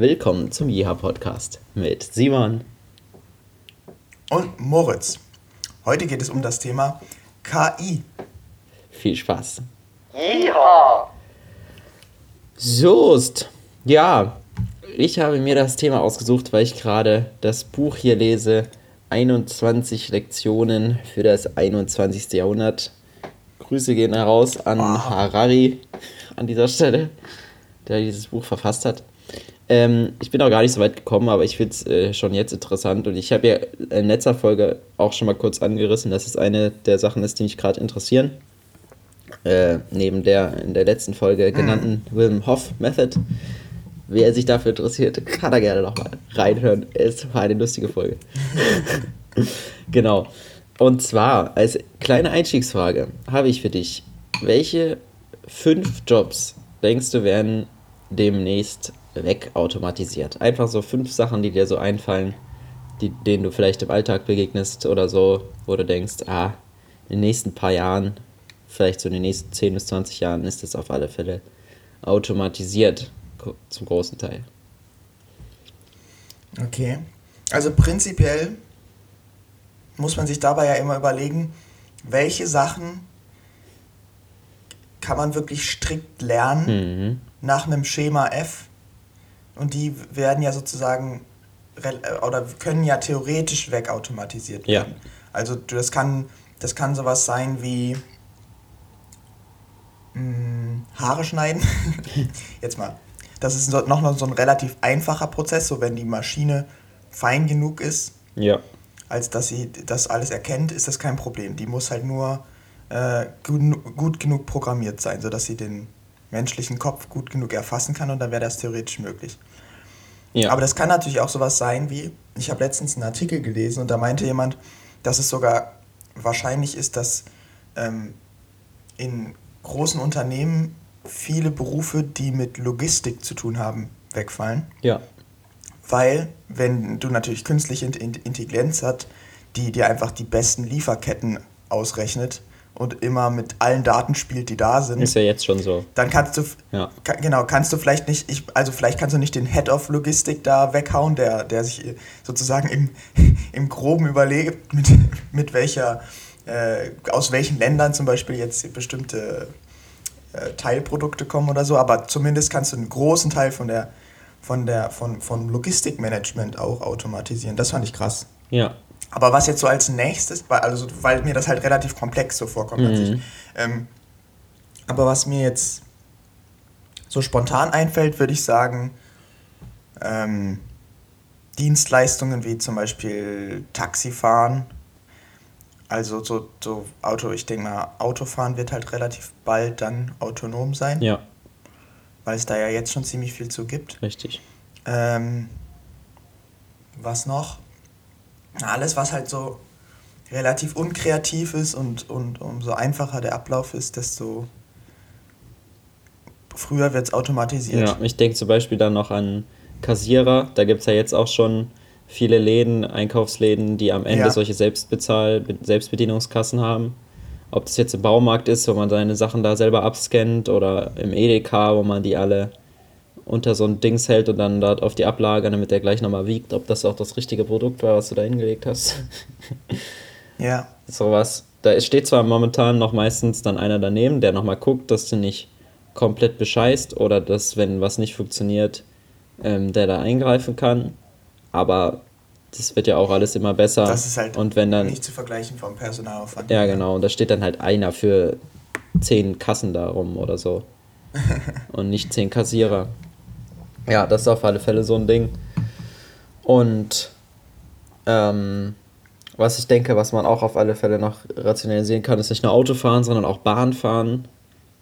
Willkommen zum Jiha Podcast mit Simon und Moritz. Heute geht es um das Thema KI. Viel Spaß. Jiha! Soest. Ja, ich habe mir das Thema ausgesucht, weil ich gerade das Buch hier lese. 21 Lektionen für das 21. Jahrhundert. Grüße gehen heraus an wow. Harari an dieser Stelle, der dieses Buch verfasst hat. Ähm, ich bin auch gar nicht so weit gekommen, aber ich finde es äh, schon jetzt interessant. Und ich habe ja in letzter Folge auch schon mal kurz angerissen, dass es eine der Sachen ist, die mich gerade interessieren. Äh, neben der in der letzten Folge genannten mhm. Wilhelm Hoff Method. Wer sich dafür interessiert, kann da gerne nochmal reinhören. Es war eine lustige Folge. genau. Und zwar als kleine Einstiegsfrage habe ich für dich, welche fünf Jobs denkst du werden demnächst wegautomatisiert? Einfach so fünf Sachen, die dir so einfallen, die, denen du vielleicht im Alltag begegnest oder so, wo du denkst, ah, in den nächsten paar Jahren, vielleicht so in den nächsten 10 bis 20 Jahren ist das auf alle Fälle automatisiert zum großen Teil. Okay. Also prinzipiell muss man sich dabei ja immer überlegen, welche Sachen kann man wirklich strikt lernen mhm. nach einem Schema F und die werden ja sozusagen oder können ja theoretisch wegautomatisiert werden. Ja. Also das kann, das kann sowas sein wie mh, hm, Haare schneiden. Jetzt mal das ist noch so ein relativ einfacher Prozess, so wenn die Maschine fein genug ist, ja. als dass sie das alles erkennt, ist das kein Problem. Die muss halt nur äh, gut, gut genug programmiert sein, sodass sie den menschlichen Kopf gut genug erfassen kann und dann wäre das theoretisch möglich. Ja. Aber das kann natürlich auch sowas sein wie, ich habe letztens einen Artikel gelesen und da meinte jemand, dass es sogar wahrscheinlich ist, dass ähm, in großen Unternehmen viele Berufe, die mit Logistik zu tun haben, wegfallen. Ja. Weil, wenn du natürlich künstliche Intelligenz hast, die dir einfach die besten Lieferketten ausrechnet und immer mit allen Daten spielt, die da sind. Ist ja jetzt schon so. Dann kannst du, ja. kann, genau, kannst du vielleicht nicht, ich, also vielleicht kannst du nicht den Head of Logistik da weghauen, der, der sich sozusagen im, im Groben überlegt, mit, mit welcher, äh, aus welchen Ländern zum Beispiel jetzt bestimmte äh, Teilprodukte kommen oder so, aber zumindest kannst du einen großen Teil von der von der von, von Logistikmanagement auch automatisieren. Das fand ich krass. Ja. Aber was jetzt so als nächstes, weil, also, weil mir das halt relativ komplex so vorkommt. Mhm. Ähm, aber was mir jetzt so spontan einfällt, würde ich sagen, ähm, Dienstleistungen wie zum Beispiel Taxifahren also so, so Auto, ich denke mal, Autofahren wird halt relativ bald dann autonom sein. Ja. Weil es da ja jetzt schon ziemlich viel zu gibt. Richtig. Ähm, was noch? Alles, was halt so relativ unkreativ ist und, und umso einfacher der Ablauf ist, desto früher wird es automatisiert. Ja, ich denke zum Beispiel dann noch an Kassierer. Da gibt es ja jetzt auch schon viele Läden, Einkaufsläden, die am Ende ja. solche Selbstbezahl Selbstbedienungskassen haben. Ob das jetzt im Baumarkt ist, wo man seine Sachen da selber abscannt oder im Edeka, wo man die alle unter so ein Dings hält und dann dort auf die Ablage, damit der gleich nochmal wiegt, ob das auch das richtige Produkt war, was du da hingelegt hast. ja. Sowas. Da steht zwar momentan noch meistens dann einer daneben, der nochmal guckt, dass du nicht komplett bescheißt oder dass, wenn was nicht funktioniert, ähm, der da eingreifen kann aber das wird ja auch alles immer besser. Das ist halt und wenn dann, nicht zu vergleichen vom Personalaufwand. Ja, genau. Und da steht dann halt einer für zehn Kassen da rum oder so. und nicht zehn Kassierer. Ja, das ist auf alle Fälle so ein Ding. Und ähm, was ich denke, was man auch auf alle Fälle noch rationalisieren kann, ist nicht nur Autofahren, sondern auch Bahnfahren.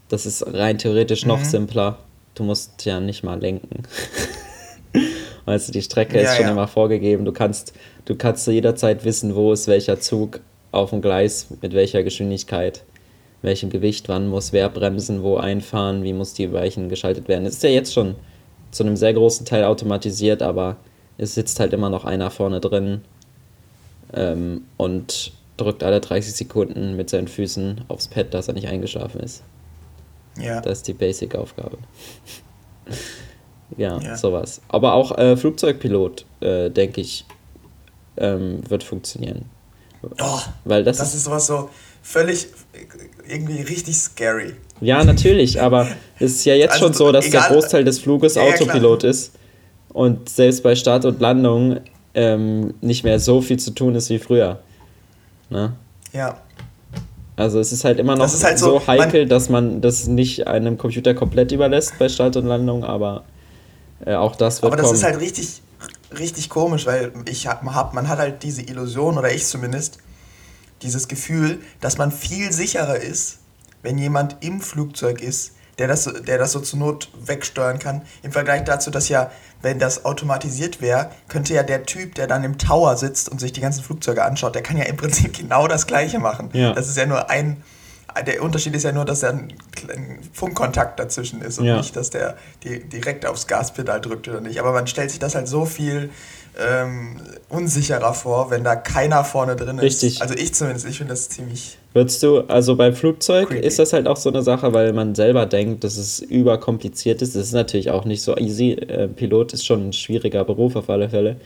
Das ist rein theoretisch noch mhm. simpler. Du musst ja nicht mal lenken. Weißt du, die Strecke ja, ist schon ja. immer vorgegeben. Du kannst, du kannst jederzeit wissen, wo ist welcher Zug auf dem Gleis, mit welcher Geschwindigkeit, welchem Gewicht, wann muss wer bremsen, wo einfahren, wie muss die Weichen geschaltet werden. Es ist ja jetzt schon zu einem sehr großen Teil automatisiert, aber es sitzt halt immer noch einer vorne drin ähm, und drückt alle 30 Sekunden mit seinen Füßen aufs Pad, dass er nicht eingeschlafen ist. Ja. Das ist die Basic-Aufgabe. Ja, ja. sowas. Aber auch äh, Flugzeugpilot, äh, denke ich, ähm, wird funktionieren. Oh, Weil das, das ist, ist sowas so völlig irgendwie richtig scary. Ja, natürlich, aber es ist ja jetzt also, schon so, dass egal, der Großteil des Fluges ja, Autopilot klar. ist und selbst bei Start und Landung ähm, nicht mehr so viel zu tun ist wie früher. Ne? Ja. Also es ist halt immer noch halt so, so, heikel, man, dass man das nicht einem Computer komplett überlässt bei Start und Landung, aber äh, auch das wird Aber das kommen. ist halt richtig, richtig komisch, weil ich hab, man hat halt diese Illusion, oder ich zumindest, dieses Gefühl, dass man viel sicherer ist, wenn jemand im Flugzeug ist, der das, der das so zur Not wegsteuern kann, im Vergleich dazu, dass ja, wenn das automatisiert wäre, könnte ja der Typ, der dann im Tower sitzt und sich die ganzen Flugzeuge anschaut, der kann ja im Prinzip genau das Gleiche machen. Ja. Das ist ja nur ein, der Unterschied ist ja nur, dass da ein, ein Funkkontakt dazwischen ist und ja. nicht, dass der die, direkt aufs Gaspedal drückt oder nicht. Aber man stellt sich das halt so viel ähm, unsicherer vor, wenn da keiner vorne drin ist. Richtig. Also ich zumindest, ich finde das ziemlich. Würdest du, also beim Flugzeug creepy. ist das halt auch so eine Sache, weil man selber denkt, dass es überkompliziert ist. Das ist natürlich auch nicht so easy. Äh, Pilot ist schon ein schwieriger Beruf auf alle Fälle.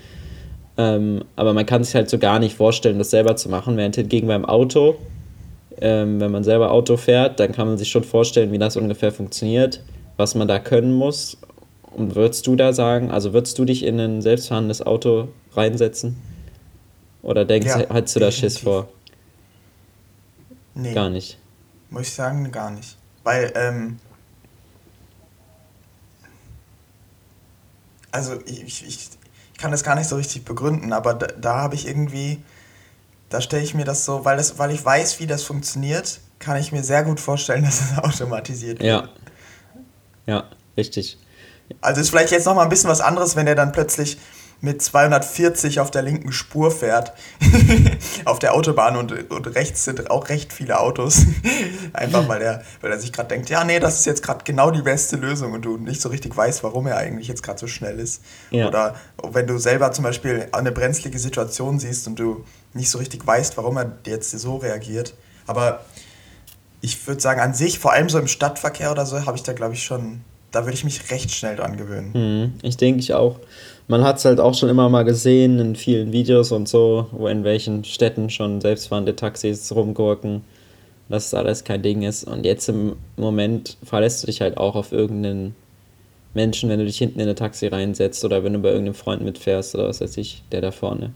Ähm, aber man kann sich halt so gar nicht vorstellen, das selber zu machen. Während hingegen beim Auto, ähm, wenn man selber Auto fährt, dann kann man sich schon vorstellen, wie das ungefähr funktioniert, was man da können muss und würdest du da sagen, also würdest du dich in ein selbstfahrendes Auto reinsetzen? Oder denkst ja, hast du da Schiss vor? Nee. Gar nicht. Muss ich sagen, gar nicht. Weil, ähm, also ich, ich, ich kann das gar nicht so richtig begründen, aber da, da habe ich irgendwie, da stelle ich mir das so, weil, das, weil ich weiß, wie das funktioniert, kann ich mir sehr gut vorstellen, dass es automatisiert wird. Ja. Ja, richtig. Also ist vielleicht jetzt noch mal ein bisschen was anderes, wenn er dann plötzlich mit 240 auf der linken Spur fährt, auf der Autobahn und, und rechts sind auch recht viele Autos. Einfach weil er, weil er sich gerade denkt, ja, nee, das ist jetzt gerade genau die beste Lösung und du nicht so richtig weißt, warum er eigentlich jetzt gerade so schnell ist. Ja. Oder wenn du selber zum Beispiel eine brenzlige Situation siehst und du nicht so richtig weißt, warum er jetzt so reagiert. Aber ich würde sagen, an sich, vor allem so im Stadtverkehr oder so, habe ich da, glaube ich, schon da würde ich mich recht schnell dran gewöhnen. Mhm, ich denke ich auch. Man hat es halt auch schon immer mal gesehen in vielen Videos und so, wo in welchen Städten schon selbstfahrende Taxis rumgurken, dass es alles kein Ding ist. Und jetzt im Moment verlässt du dich halt auch auf irgendeinen Menschen, wenn du dich hinten in ein Taxi reinsetzt oder wenn du bei irgendeinem Freund mitfährst oder was weiß ich, der da vorne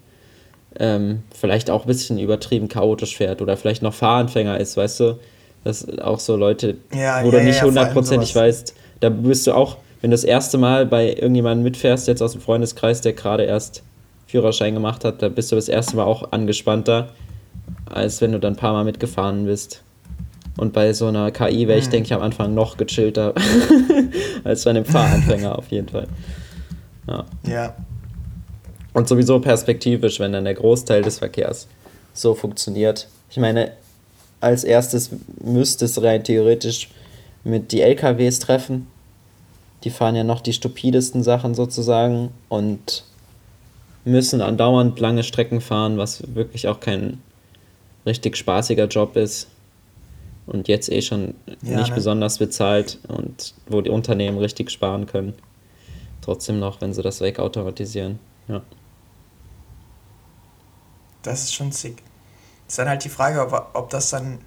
ähm, vielleicht auch ein bisschen übertrieben chaotisch fährt oder vielleicht noch Fahranfänger ist, weißt du? Das auch so Leute, ja, wo ja, du nicht hundertprozentig ja, weißt, da bist du auch, wenn du das erste Mal bei irgendjemandem mitfährst, jetzt aus dem Freundeskreis, der gerade erst Führerschein gemacht hat, da bist du das erste Mal auch angespannter, als wenn du dann ein paar Mal mitgefahren bist. Und bei so einer KI wäre ich, mhm. denke ich, am Anfang noch gechillter als bei einem Fahranfänger auf jeden Fall. Ja. ja. Und sowieso perspektivisch, wenn dann der Großteil des Verkehrs so funktioniert. Ich meine, als erstes müsste es rein theoretisch mit die LKWs treffen. Die fahren ja noch die stupidesten Sachen sozusagen und müssen andauernd lange Strecken fahren, was wirklich auch kein richtig spaßiger Job ist und jetzt eh schon ja, nicht ne? besonders bezahlt und wo die Unternehmen richtig sparen können. Trotzdem noch, wenn sie das wegautomatisieren. Ja. Das ist schon sick. Ist dann halt die Frage, ob, ob das dann,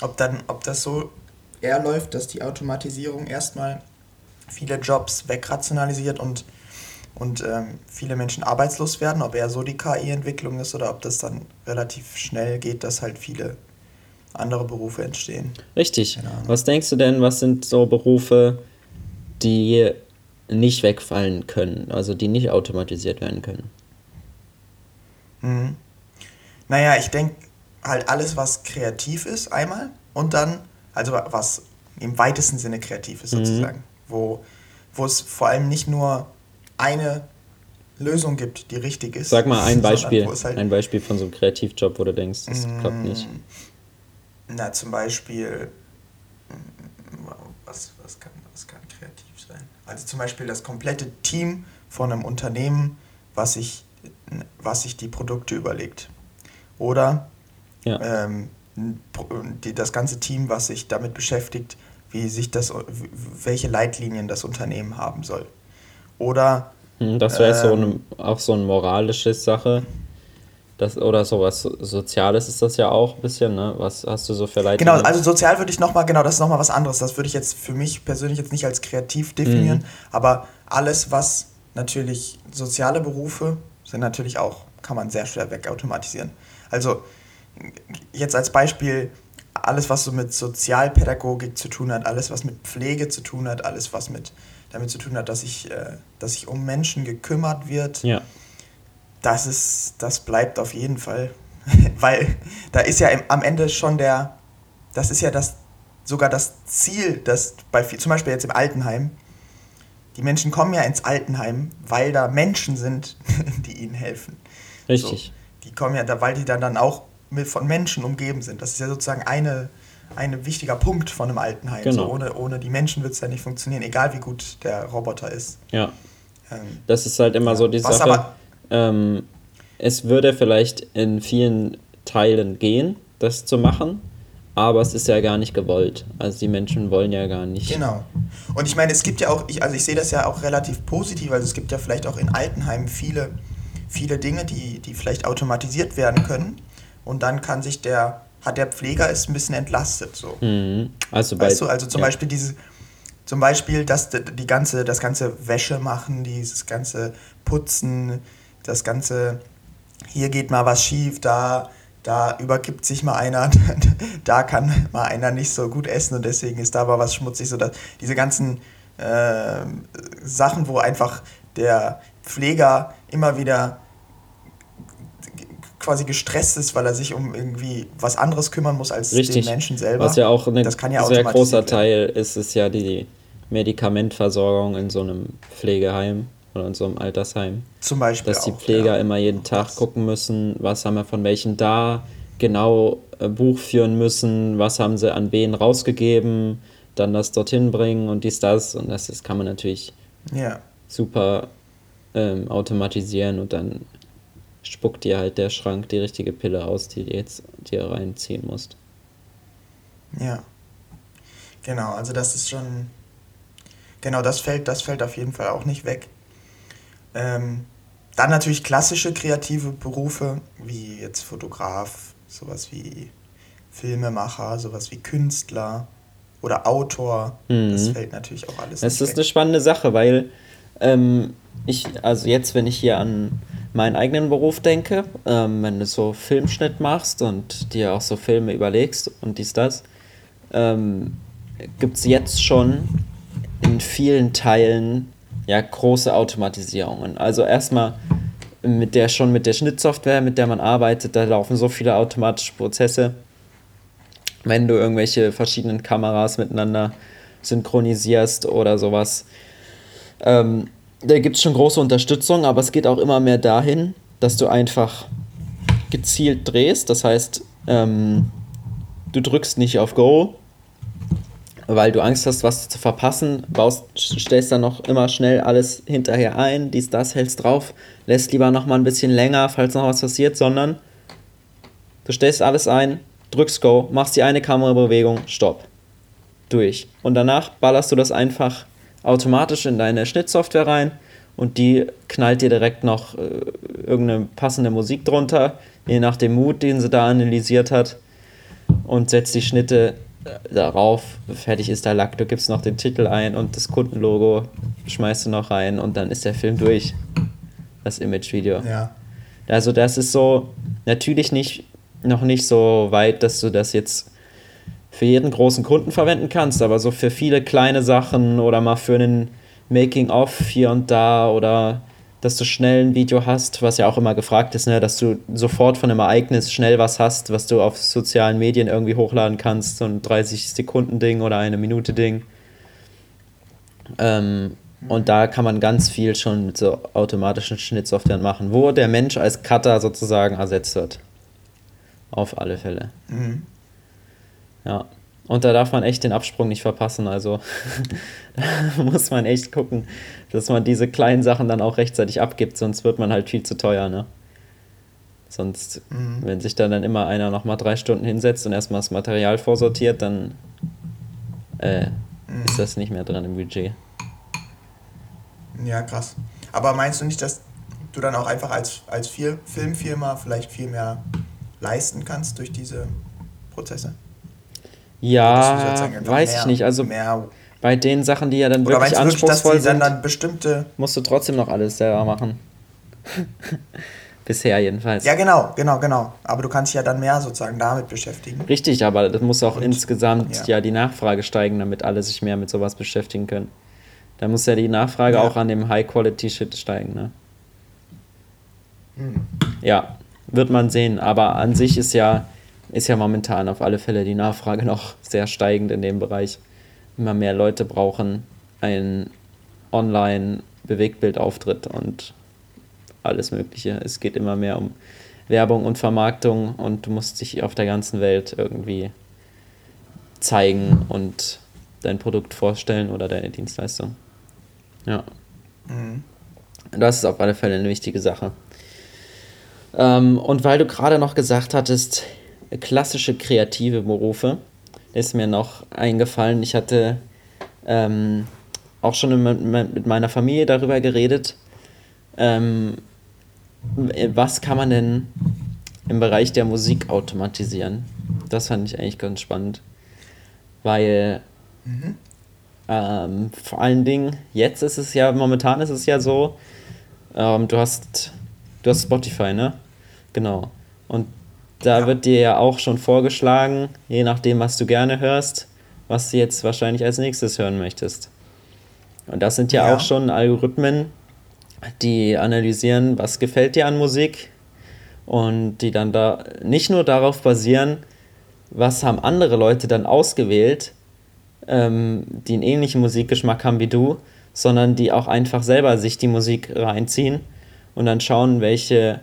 ob dann, ob das so eher läuft, dass die Automatisierung erstmal viele Jobs wegrationalisiert und, und ähm, viele Menschen arbeitslos werden, ob eher so die KI-Entwicklung ist oder ob das dann relativ schnell geht, dass halt viele andere Berufe entstehen. Richtig. Was denkst du denn, was sind so Berufe, die nicht wegfallen können, also die nicht automatisiert werden können? Mhm. Naja, ich denke halt alles, was kreativ ist, einmal und dann also was im weitesten Sinne kreativ ist sozusagen, mhm. wo, wo es vor allem nicht nur eine Lösung gibt, die richtig ist. Sag mal ein Beispiel, halt ein Beispiel von so einem Kreativjob, wo du denkst, das mm, klappt nicht. Na, zum Beispiel, was, was, kann, was kann kreativ sein? Also zum Beispiel das komplette Team von einem Unternehmen, was sich, was sich die Produkte überlegt. Oder ja. ähm, die, das ganze Team, was sich damit beschäftigt, wie sich das, welche Leitlinien das Unternehmen haben soll. Oder. Hm, das wäre ähm, so eine, auch so eine moralische Sache. Das, oder sowas Soziales ist das ja auch ein bisschen, ne? Was hast du so für Leitungen? Genau, also sozial würde ich nochmal, genau, das ist nochmal was anderes. Das würde ich jetzt für mich persönlich jetzt nicht als kreativ definieren, mhm. aber alles, was natürlich soziale Berufe sind natürlich auch, kann man sehr schwer wegautomatisieren. Also jetzt als Beispiel alles, was so mit Sozialpädagogik zu tun hat, alles, was mit Pflege zu tun hat, alles, was mit damit zu tun hat, dass sich, äh, dass sich um Menschen gekümmert wird. Ja. Das ist, das bleibt auf jeden Fall. Weil da ist ja im, am Ende schon der, das ist ja das, sogar das Ziel, dass bei zum Beispiel jetzt im Altenheim, die Menschen kommen ja ins Altenheim, weil da Menschen sind, die ihnen helfen. Richtig. So, die kommen ja da, weil die dann, dann auch mit, von Menschen umgeben sind. Das ist ja sozusagen eine, ein wichtiger Punkt von einem Altenheim. Genau. So, ohne, ohne die Menschen wird es ja nicht funktionieren, egal wie gut der Roboter ist. Ja. Ähm, das ist halt immer ja. so die Sache. Ähm, es würde vielleicht in vielen Teilen gehen, das zu machen, aber es ist ja gar nicht gewollt. Also die Menschen wollen ja gar nicht. Genau. Und ich meine, es gibt ja auch, ich, also ich sehe das ja auch relativ positiv, also es gibt ja vielleicht auch in Altenheimen viele, viele Dinge, die, die vielleicht automatisiert werden können. Und dann kann sich der, hat der Pfleger ist ein bisschen entlastet. So. Mhm. Also, bei, weißt du, also zum ja. Beispiel diese, zum Beispiel das, die ganze, das ganze Wäsche machen, dieses ganze Putzen, das ganze, hier geht mal was schief, da, da übergibt sich mal einer, da kann mal einer nicht so gut essen und deswegen ist da aber was schmutzig. So dass diese ganzen äh, Sachen, wo einfach der Pfleger immer wieder quasi gestresst ist, weil er sich um irgendwie was anderes kümmern muss als Richtig. den Menschen selber. Was ja auch ein ja sehr großer Teil ist, ist ja die Medikamentversorgung in so einem Pflegeheim oder in so einem Altersheim. Zum Beispiel. Dass die Pfleger ja. immer jeden Tag das. gucken müssen, was haben wir von welchen da, genau äh, Buch führen müssen, was haben sie an wen rausgegeben, dann das dorthin bringen und dies, das. Und das, das kann man natürlich ja. super ähm, automatisieren und dann spuckt dir halt der Schrank die richtige Pille aus, die du jetzt dir reinziehen musst. Ja. Genau, also das ist schon. Genau, das fällt, das fällt auf jeden Fall auch nicht weg. Ähm, dann natürlich klassische kreative Berufe, wie jetzt Fotograf, sowas wie Filmemacher, sowas wie Künstler oder Autor. Mhm. Das fällt natürlich auch alles. Es ist weg. eine spannende Sache, weil ähm, ich, also jetzt, wenn ich hier an meinen eigenen Beruf denke, ähm, wenn du so Filmschnitt machst und dir auch so Filme überlegst und dies, das, ähm, gibt es jetzt schon in vielen Teilen ja große Automatisierungen. Also erstmal mit der schon mit der Schnittsoftware, mit der man arbeitet, da laufen so viele automatische Prozesse. Wenn du irgendwelche verschiedenen Kameras miteinander synchronisierst oder sowas, ähm, da gibt es schon große Unterstützung, aber es geht auch immer mehr dahin, dass du einfach gezielt drehst. Das heißt, ähm, du drückst nicht auf Go, weil du Angst hast, was zu verpassen, baust, stellst dann noch immer schnell alles hinterher ein, dies, das, hältst drauf, lässt lieber noch mal ein bisschen länger, falls noch was passiert, sondern du stellst alles ein, drückst Go, machst die eine Kamerabewegung, Stopp. Durch. Und danach ballerst du das einfach automatisch in deine Schnittsoftware rein und die knallt dir direkt noch äh, irgendeine passende Musik drunter, je nach dem Mut, den sie da analysiert hat und setzt die Schnitte äh, darauf. Fertig ist der Lack, du gibst noch den Titel ein und das Kundenlogo schmeißt du noch rein und dann ist der Film durch. Das Imagevideo. Ja. Also das ist so natürlich nicht noch nicht so weit, dass du das jetzt für jeden großen Kunden verwenden kannst, aber so für viele kleine Sachen oder mal für einen Making-of hier und da oder dass du schnell ein Video hast, was ja auch immer gefragt ist, ne, dass du sofort von einem Ereignis schnell was hast, was du auf sozialen Medien irgendwie hochladen kannst, so ein 30-Sekunden-Ding oder eine Minute-Ding. Ähm, und da kann man ganz viel schon mit so automatischen Schnittsoftware machen, wo der Mensch als Cutter sozusagen ersetzt wird. Auf alle Fälle. Mhm. Ja. Und da darf man echt den Absprung nicht verpassen. Also da muss man echt gucken, dass man diese kleinen Sachen dann auch rechtzeitig abgibt, sonst wird man halt viel zu teuer, ne? Sonst, mhm. wenn sich dann, dann immer einer nochmal drei Stunden hinsetzt und erstmal das Material vorsortiert, dann äh, mhm. ist das nicht mehr dran im Budget. Ja, krass. Aber meinst du nicht, dass du dann auch einfach als, als Filmfirma vielleicht viel mehr leisten kannst durch diese Prozesse? Ja, weiß mehr, ich nicht. Also bei den Sachen, die ja dann wirklich wirklich, anspruchsvoll sind, dann bestimmte musst du trotzdem noch alles selber machen. Bisher jedenfalls. Ja, genau, genau, genau. Aber du kannst dich ja dann mehr sozusagen damit beschäftigen. Richtig, aber das muss auch Und, insgesamt ja. ja. die Nachfrage steigen, damit alle sich mehr mit sowas beschäftigen können. Da muss ja die Nachfrage ja. auch an dem High-Quality-Shit steigen, ne? Hm. Ja, wird man sehen. Aber an sich ist ja, ist ja momentan auf alle Fälle die Nachfrage noch sehr steigend in dem Bereich. Immer mehr Leute brauchen einen Online-Bewegtbildauftritt und alles Mögliche. Es geht immer mehr um Werbung und Vermarktung und du musst dich auf der ganzen Welt irgendwie zeigen und dein Produkt vorstellen oder deine Dienstleistung. Ja. Mhm. Das ist auf alle Fälle eine wichtige Sache. Ähm, und weil du gerade noch gesagt hattest, klassische kreative Berufe, ist mir noch eingefallen, ich hatte ähm, auch schon mit meiner Familie darüber geredet, ähm, was kann man denn im Bereich der Musik automatisieren? Das fand ich eigentlich ganz spannend, weil mhm. ähm, vor allen Dingen jetzt ist es ja, momentan ist es ja so, ähm, du hast, du hast Spotify, ne? Genau. Und da ja. wird dir ja auch schon vorgeschlagen, je nachdem, was du gerne hörst, was du jetzt wahrscheinlich als nächstes hören möchtest. Und das sind ja, ja. auch schon Algorithmen, die analysieren, was gefällt dir an Musik und die dann da nicht nur darauf basieren, was haben andere Leute dann ausgewählt, ähm, die einen ähnlichen Musikgeschmack haben wie du, sondern die auch einfach selber sich die Musik reinziehen und dann schauen, welche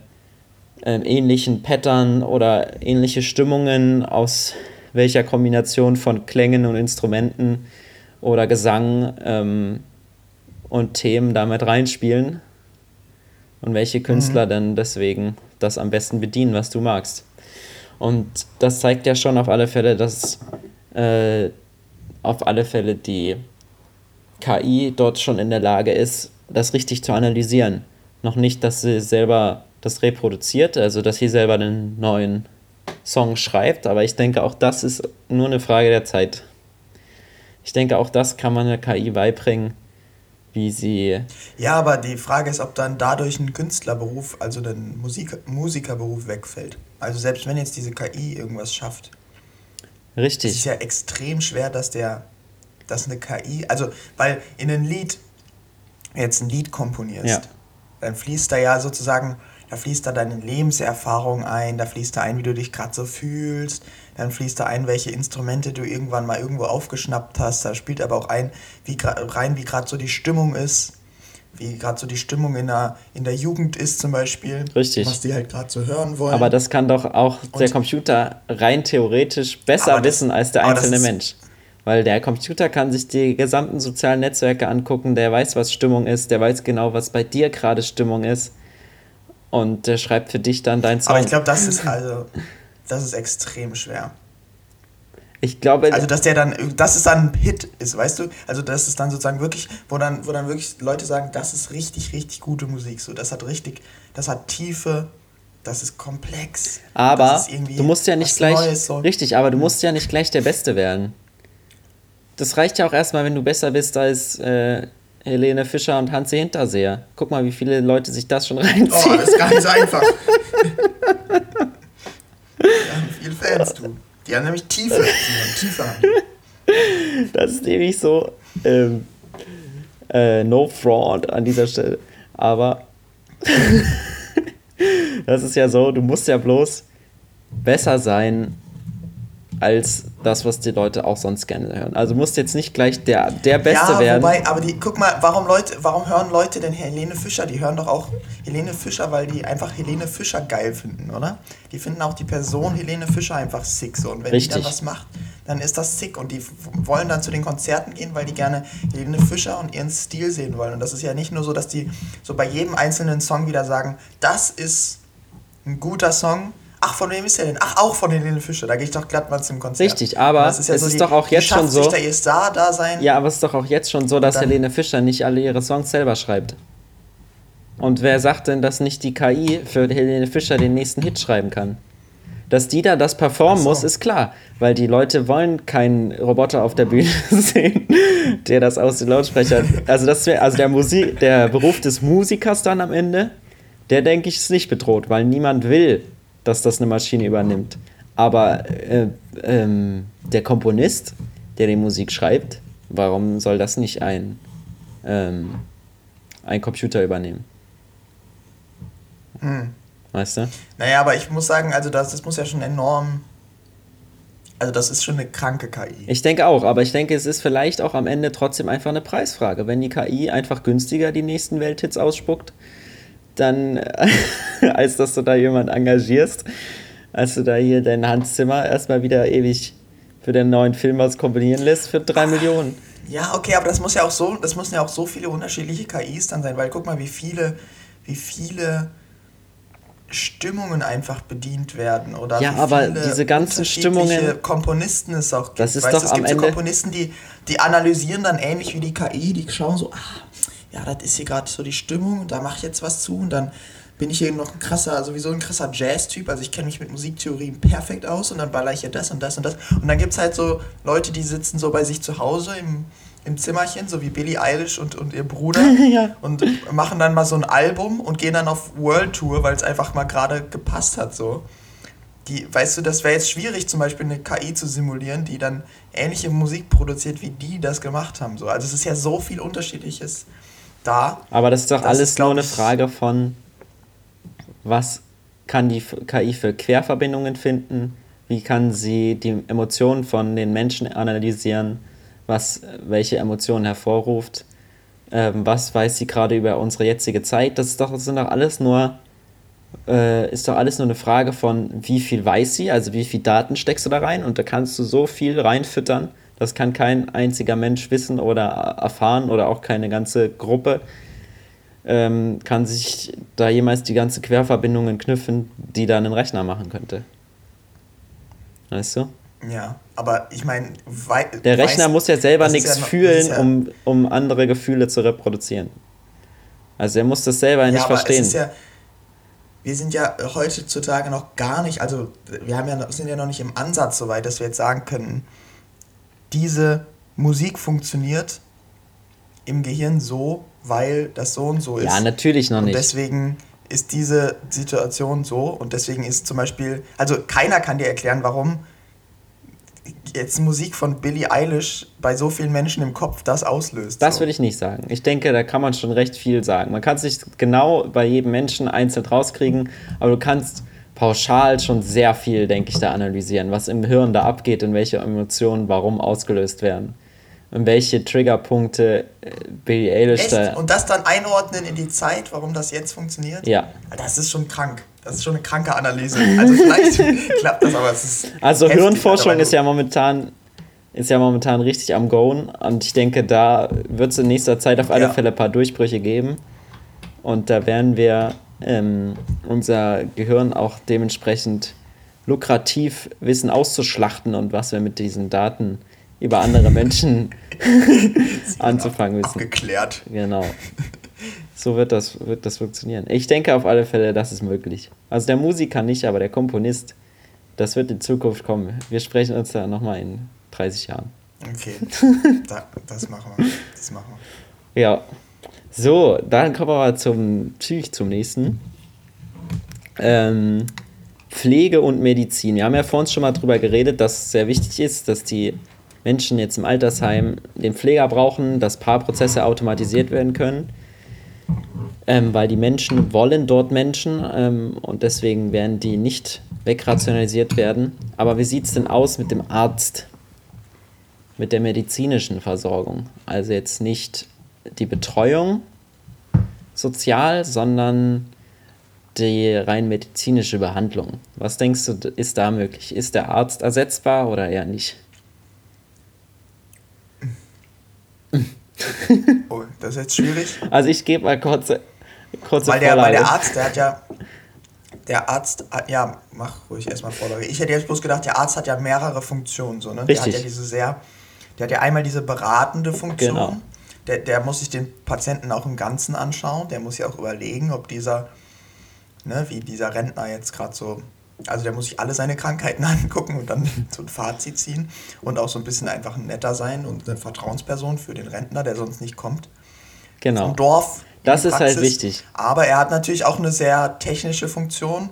ähm, ähnlichen Pattern oder ähnliche Stimmungen aus welcher Kombination von Klängen und Instrumenten oder Gesang ähm, und Themen damit reinspielen und welche Künstler mhm. dann deswegen das am besten bedienen, was du magst. Und das zeigt ja schon auf alle Fälle, dass äh, auf alle Fälle die KI dort schon in der Lage ist, das richtig zu analysieren. Noch nicht, dass sie selber das reproduziert, also dass sie selber einen neuen Song schreibt, aber ich denke, auch das ist nur eine Frage der Zeit. Ich denke, auch das kann man der KI beibringen, wie sie. Ja, aber die Frage ist, ob dann dadurch ein Künstlerberuf, also ein Musik Musikerberuf wegfällt. Also selbst wenn jetzt diese KI irgendwas schafft. Richtig. Es ist ja extrem schwer, dass der, dass eine KI, also weil in ein Lied jetzt ein Lied komponierst, ja. dann fließt da ja sozusagen, da fließt da deine Lebenserfahrung ein, da fließt da ein, wie du dich gerade so fühlst, dann fließt da ein, welche Instrumente du irgendwann mal irgendwo aufgeschnappt hast. Da spielt aber auch ein, wie rein, wie gerade so die Stimmung ist, wie gerade so die Stimmung in der, in der Jugend ist zum Beispiel. Richtig. Was die halt gerade so hören wollen. Aber das kann doch auch Und der Computer rein theoretisch besser das, wissen als der einzelne Mensch. Weil der Computer kann sich die gesamten sozialen Netzwerke angucken, der weiß, was Stimmung ist, der weiß genau, was bei dir gerade Stimmung ist. Und der schreibt für dich dann dein Song. Aber ich glaube, das ist also das ist extrem schwer. Ich glaube. Also, dass der dann, dass es dann ein Hit ist, weißt du? Also, dass es dann sozusagen wirklich, wo dann, wo dann wirklich Leute sagen, das ist richtig, richtig gute Musik. So, das hat richtig, das hat Tiefe, das ist komplex. Aber ist du musst ja nicht gleich. Neues, so. Richtig, aber du musst ja nicht gleich der Beste werden. Das reicht ja auch erstmal, wenn du besser bist als äh, Helene Fischer und Hansi Hinterseher. Guck mal, wie viele Leute sich das schon reinziehen. Oh, das ist ganz einfach. Die haben viele Fans, du. Die haben nämlich Tiefe. Die haben Tiefe. Das ist nämlich so. Ähm, äh, no fraud an dieser Stelle. Aber das ist ja so, du musst ja bloß besser sein als das, was die Leute auch sonst gerne hören. Also musst jetzt nicht gleich der, der Beste ja, werden. Wobei, aber die, guck mal, warum Leute, warum hören Leute denn Helene Fischer? Die hören doch auch Helene Fischer, weil die einfach Helene Fischer geil finden, oder? Die finden auch die Person Helene Fischer einfach sick so. Und wenn Richtig. die dann was macht, dann ist das sick. Und die wollen dann zu den Konzerten gehen, weil die gerne Helene Fischer und ihren Stil sehen wollen. Und das ist ja nicht nur so, dass die so bei jedem einzelnen Song wieder sagen, das ist ein guter Song, ach, von wem ist der denn? Ach, auch von Helene Fischer. Da gehe ich doch glatt mal zum Konzert. Richtig, aber ist ja es so ist die, doch auch jetzt schon so. Sich da ihr Star da sein. Ja, aber es ist doch auch jetzt schon so, dass Helene Fischer nicht alle ihre Songs selber schreibt. Und wer sagt denn, dass nicht die KI für Helene Fischer den nächsten Hit schreiben kann? Dass die da das performen so. muss, ist klar, weil die Leute wollen keinen Roboter auf der Bühne sehen, der das aus den Lautsprechern. Also das wär, also der Musik, der Beruf des Musikers dann am Ende, der denke ich ist nicht bedroht, weil niemand will, dass das eine Maschine übernimmt. Aber äh, ähm, der Komponist, der die Musik schreibt, warum soll das nicht ein, ähm, ein Computer übernehmen? Hm. Weißt du? Naja, aber ich muss sagen, also das, das muss ja schon enorm. Also das ist schon eine kranke KI. Ich denke auch, aber ich denke, es ist vielleicht auch am Ende trotzdem einfach eine Preisfrage. Wenn die KI einfach günstiger die nächsten Welthits ausspuckt, dann, als dass du da jemand engagierst, als du da hier dein Hans Zimmer erstmal wieder ewig für den neuen Film was komponieren lässt für drei Millionen. Ja, okay, aber das muss ja auch so, das müssen ja auch so viele unterschiedliche KIs dann sein, weil guck mal, wie viele, wie viele Stimmungen einfach bedient werden oder ja, aber diese ganzen Stimmungen Komponisten es auch gibt. Das ist weißt, doch es am gibt Ende so Komponisten, die die analysieren dann ähnlich wie die KI, die schauen so, ah, ja, das ist hier gerade so die Stimmung, da mache ich jetzt was zu und dann bin ich hier noch ein krasser, sowieso ein krasser Jazz-Typ, also ich kenne mich mit Musiktheorien perfekt aus und dann baller ich hier das und das und das und dann gibt es halt so Leute, die sitzen so bei sich zu Hause im im Zimmerchen, so wie Billie Eilish und, und ihr Bruder. ja. Und machen dann mal so ein Album und gehen dann auf World Tour, weil es einfach mal gerade gepasst hat. So. Die, weißt du, das wäre jetzt schwierig, zum Beispiel eine KI zu simulieren, die dann ähnliche Musik produziert, wie die das gemacht haben. So. Also es ist ja so viel Unterschiedliches da. Aber das ist doch das alles ist, nur eine Frage von, was kann die KI für Querverbindungen finden? Wie kann sie die Emotionen von den Menschen analysieren? was welche Emotionen hervorruft, ähm, was weiß sie gerade über unsere jetzige Zeit. Das, ist doch, das sind doch alles nur, äh, ist doch alles nur eine Frage von, wie viel weiß sie, also wie viel Daten steckst du da rein und da kannst du so viel reinfüttern, das kann kein einziger Mensch wissen oder erfahren oder auch keine ganze Gruppe. Ähm, kann sich da jemals die ganze Querverbindungen knüpfen, die da einen Rechner machen könnte. Weißt du? Ja, aber ich meine, der Rechner weiß, muss ja selber nichts ja fühlen, ja um, um andere Gefühle zu reproduzieren. Also er muss das selber ja, nicht verstehen. Ja, wir sind ja heutzutage noch gar nicht, also wir haben ja, sind ja noch nicht im Ansatz so weit, dass wir jetzt sagen können, diese Musik funktioniert im Gehirn so, weil das so und so ist. Ja, natürlich noch nicht. Und deswegen ist diese Situation so und deswegen ist zum Beispiel, also keiner kann dir erklären, warum jetzt Musik von Billie Eilish bei so vielen Menschen im Kopf das auslöst. Das so. würde ich nicht sagen. Ich denke, da kann man schon recht viel sagen. Man kann es nicht genau bei jedem Menschen einzeln rauskriegen, aber du kannst pauschal schon sehr viel, denke ich, da analysieren, was im Hirn da abgeht und welche Emotionen warum ausgelöst werden. Und welche Triggerpunkte äh, Billie Eilish Echt? da. Und das dann einordnen in die Zeit, warum das jetzt funktioniert? Ja. Das ist schon krank. Das ist schon eine kranke Analyse. Also vielleicht klappt das, aber es ist. Also heftig, Hirnforschung ist ja momentan ist ja momentan richtig am Goen und ich denke, da wird es in nächster Zeit auf alle ja. Fälle ein paar Durchbrüche geben und da werden wir ähm, unser Gehirn auch dementsprechend lukrativ wissen auszuschlachten und was wir mit diesen Daten über andere Menschen anzufangen wissen. Abgeklärt. Genau. So wird das, wird das funktionieren. Ich denke auf alle Fälle, das ist möglich. Also der Musiker nicht, aber der Komponist, das wird in Zukunft kommen. Wir sprechen uns da nochmal in 30 Jahren. Okay, da, das machen wir. Das machen wir. Ja. So, dann kommen wir mal zum Psych zum nächsten. Ähm, Pflege und Medizin. Wir haben ja vorhin schon mal darüber geredet, dass es sehr wichtig ist, dass die Menschen jetzt im Altersheim den Pfleger brauchen, dass Paarprozesse automatisiert werden können ähm, weil die Menschen wollen dort Menschen ähm, und deswegen werden die nicht wegrationalisiert werden. Aber wie sieht es denn aus mit dem Arzt, mit der medizinischen Versorgung? Also jetzt nicht die Betreuung sozial, sondern die rein medizinische Behandlung. Was denkst du, ist da möglich? Ist der Arzt ersetzbar oder eher nicht? Oh, das ist jetzt schwierig. Also ich gebe mal kurze, kurze weil der, weil der Arzt, der hat ja, der Arzt, ja, mach ruhig erstmal Vorlage. Ich hätte jetzt bloß gedacht, der Arzt hat ja mehrere Funktionen, so, ne? Richtig. Der hat ja diese sehr, der hat ja einmal diese beratende Funktion. Genau. Der, der muss sich den Patienten auch im Ganzen anschauen. Der muss ja auch überlegen, ob dieser, ne, wie dieser Rentner jetzt gerade so, also der muss sich alle seine Krankheiten angucken und dann so ein Fazit ziehen und auch so ein bisschen einfach netter sein und eine Vertrauensperson für den Rentner, der sonst nicht kommt. Genau. Vom Dorf das ist halt wichtig. Aber er hat natürlich auch eine sehr technische Funktion,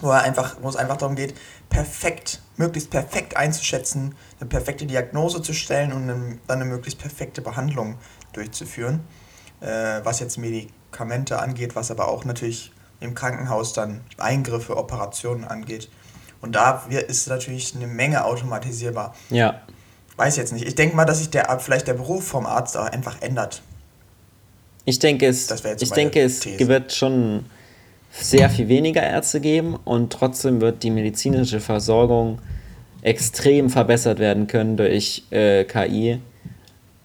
wo, er einfach, wo es einfach darum geht, perfekt, möglichst perfekt einzuschätzen, eine perfekte Diagnose zu stellen und dann eine möglichst perfekte Behandlung durchzuführen. Äh, was jetzt Medikamente angeht, was aber auch natürlich im Krankenhaus dann Eingriffe, Operationen angeht. Und da ist natürlich eine Menge automatisierbar. Ja. Weiß jetzt nicht. Ich denke mal, dass sich der, vielleicht der Beruf vom Arzt einfach ändert. Ich denke, es, ich denke, es These. wird schon sehr viel weniger Ärzte geben und trotzdem wird die medizinische Versorgung extrem verbessert werden können durch äh, KI.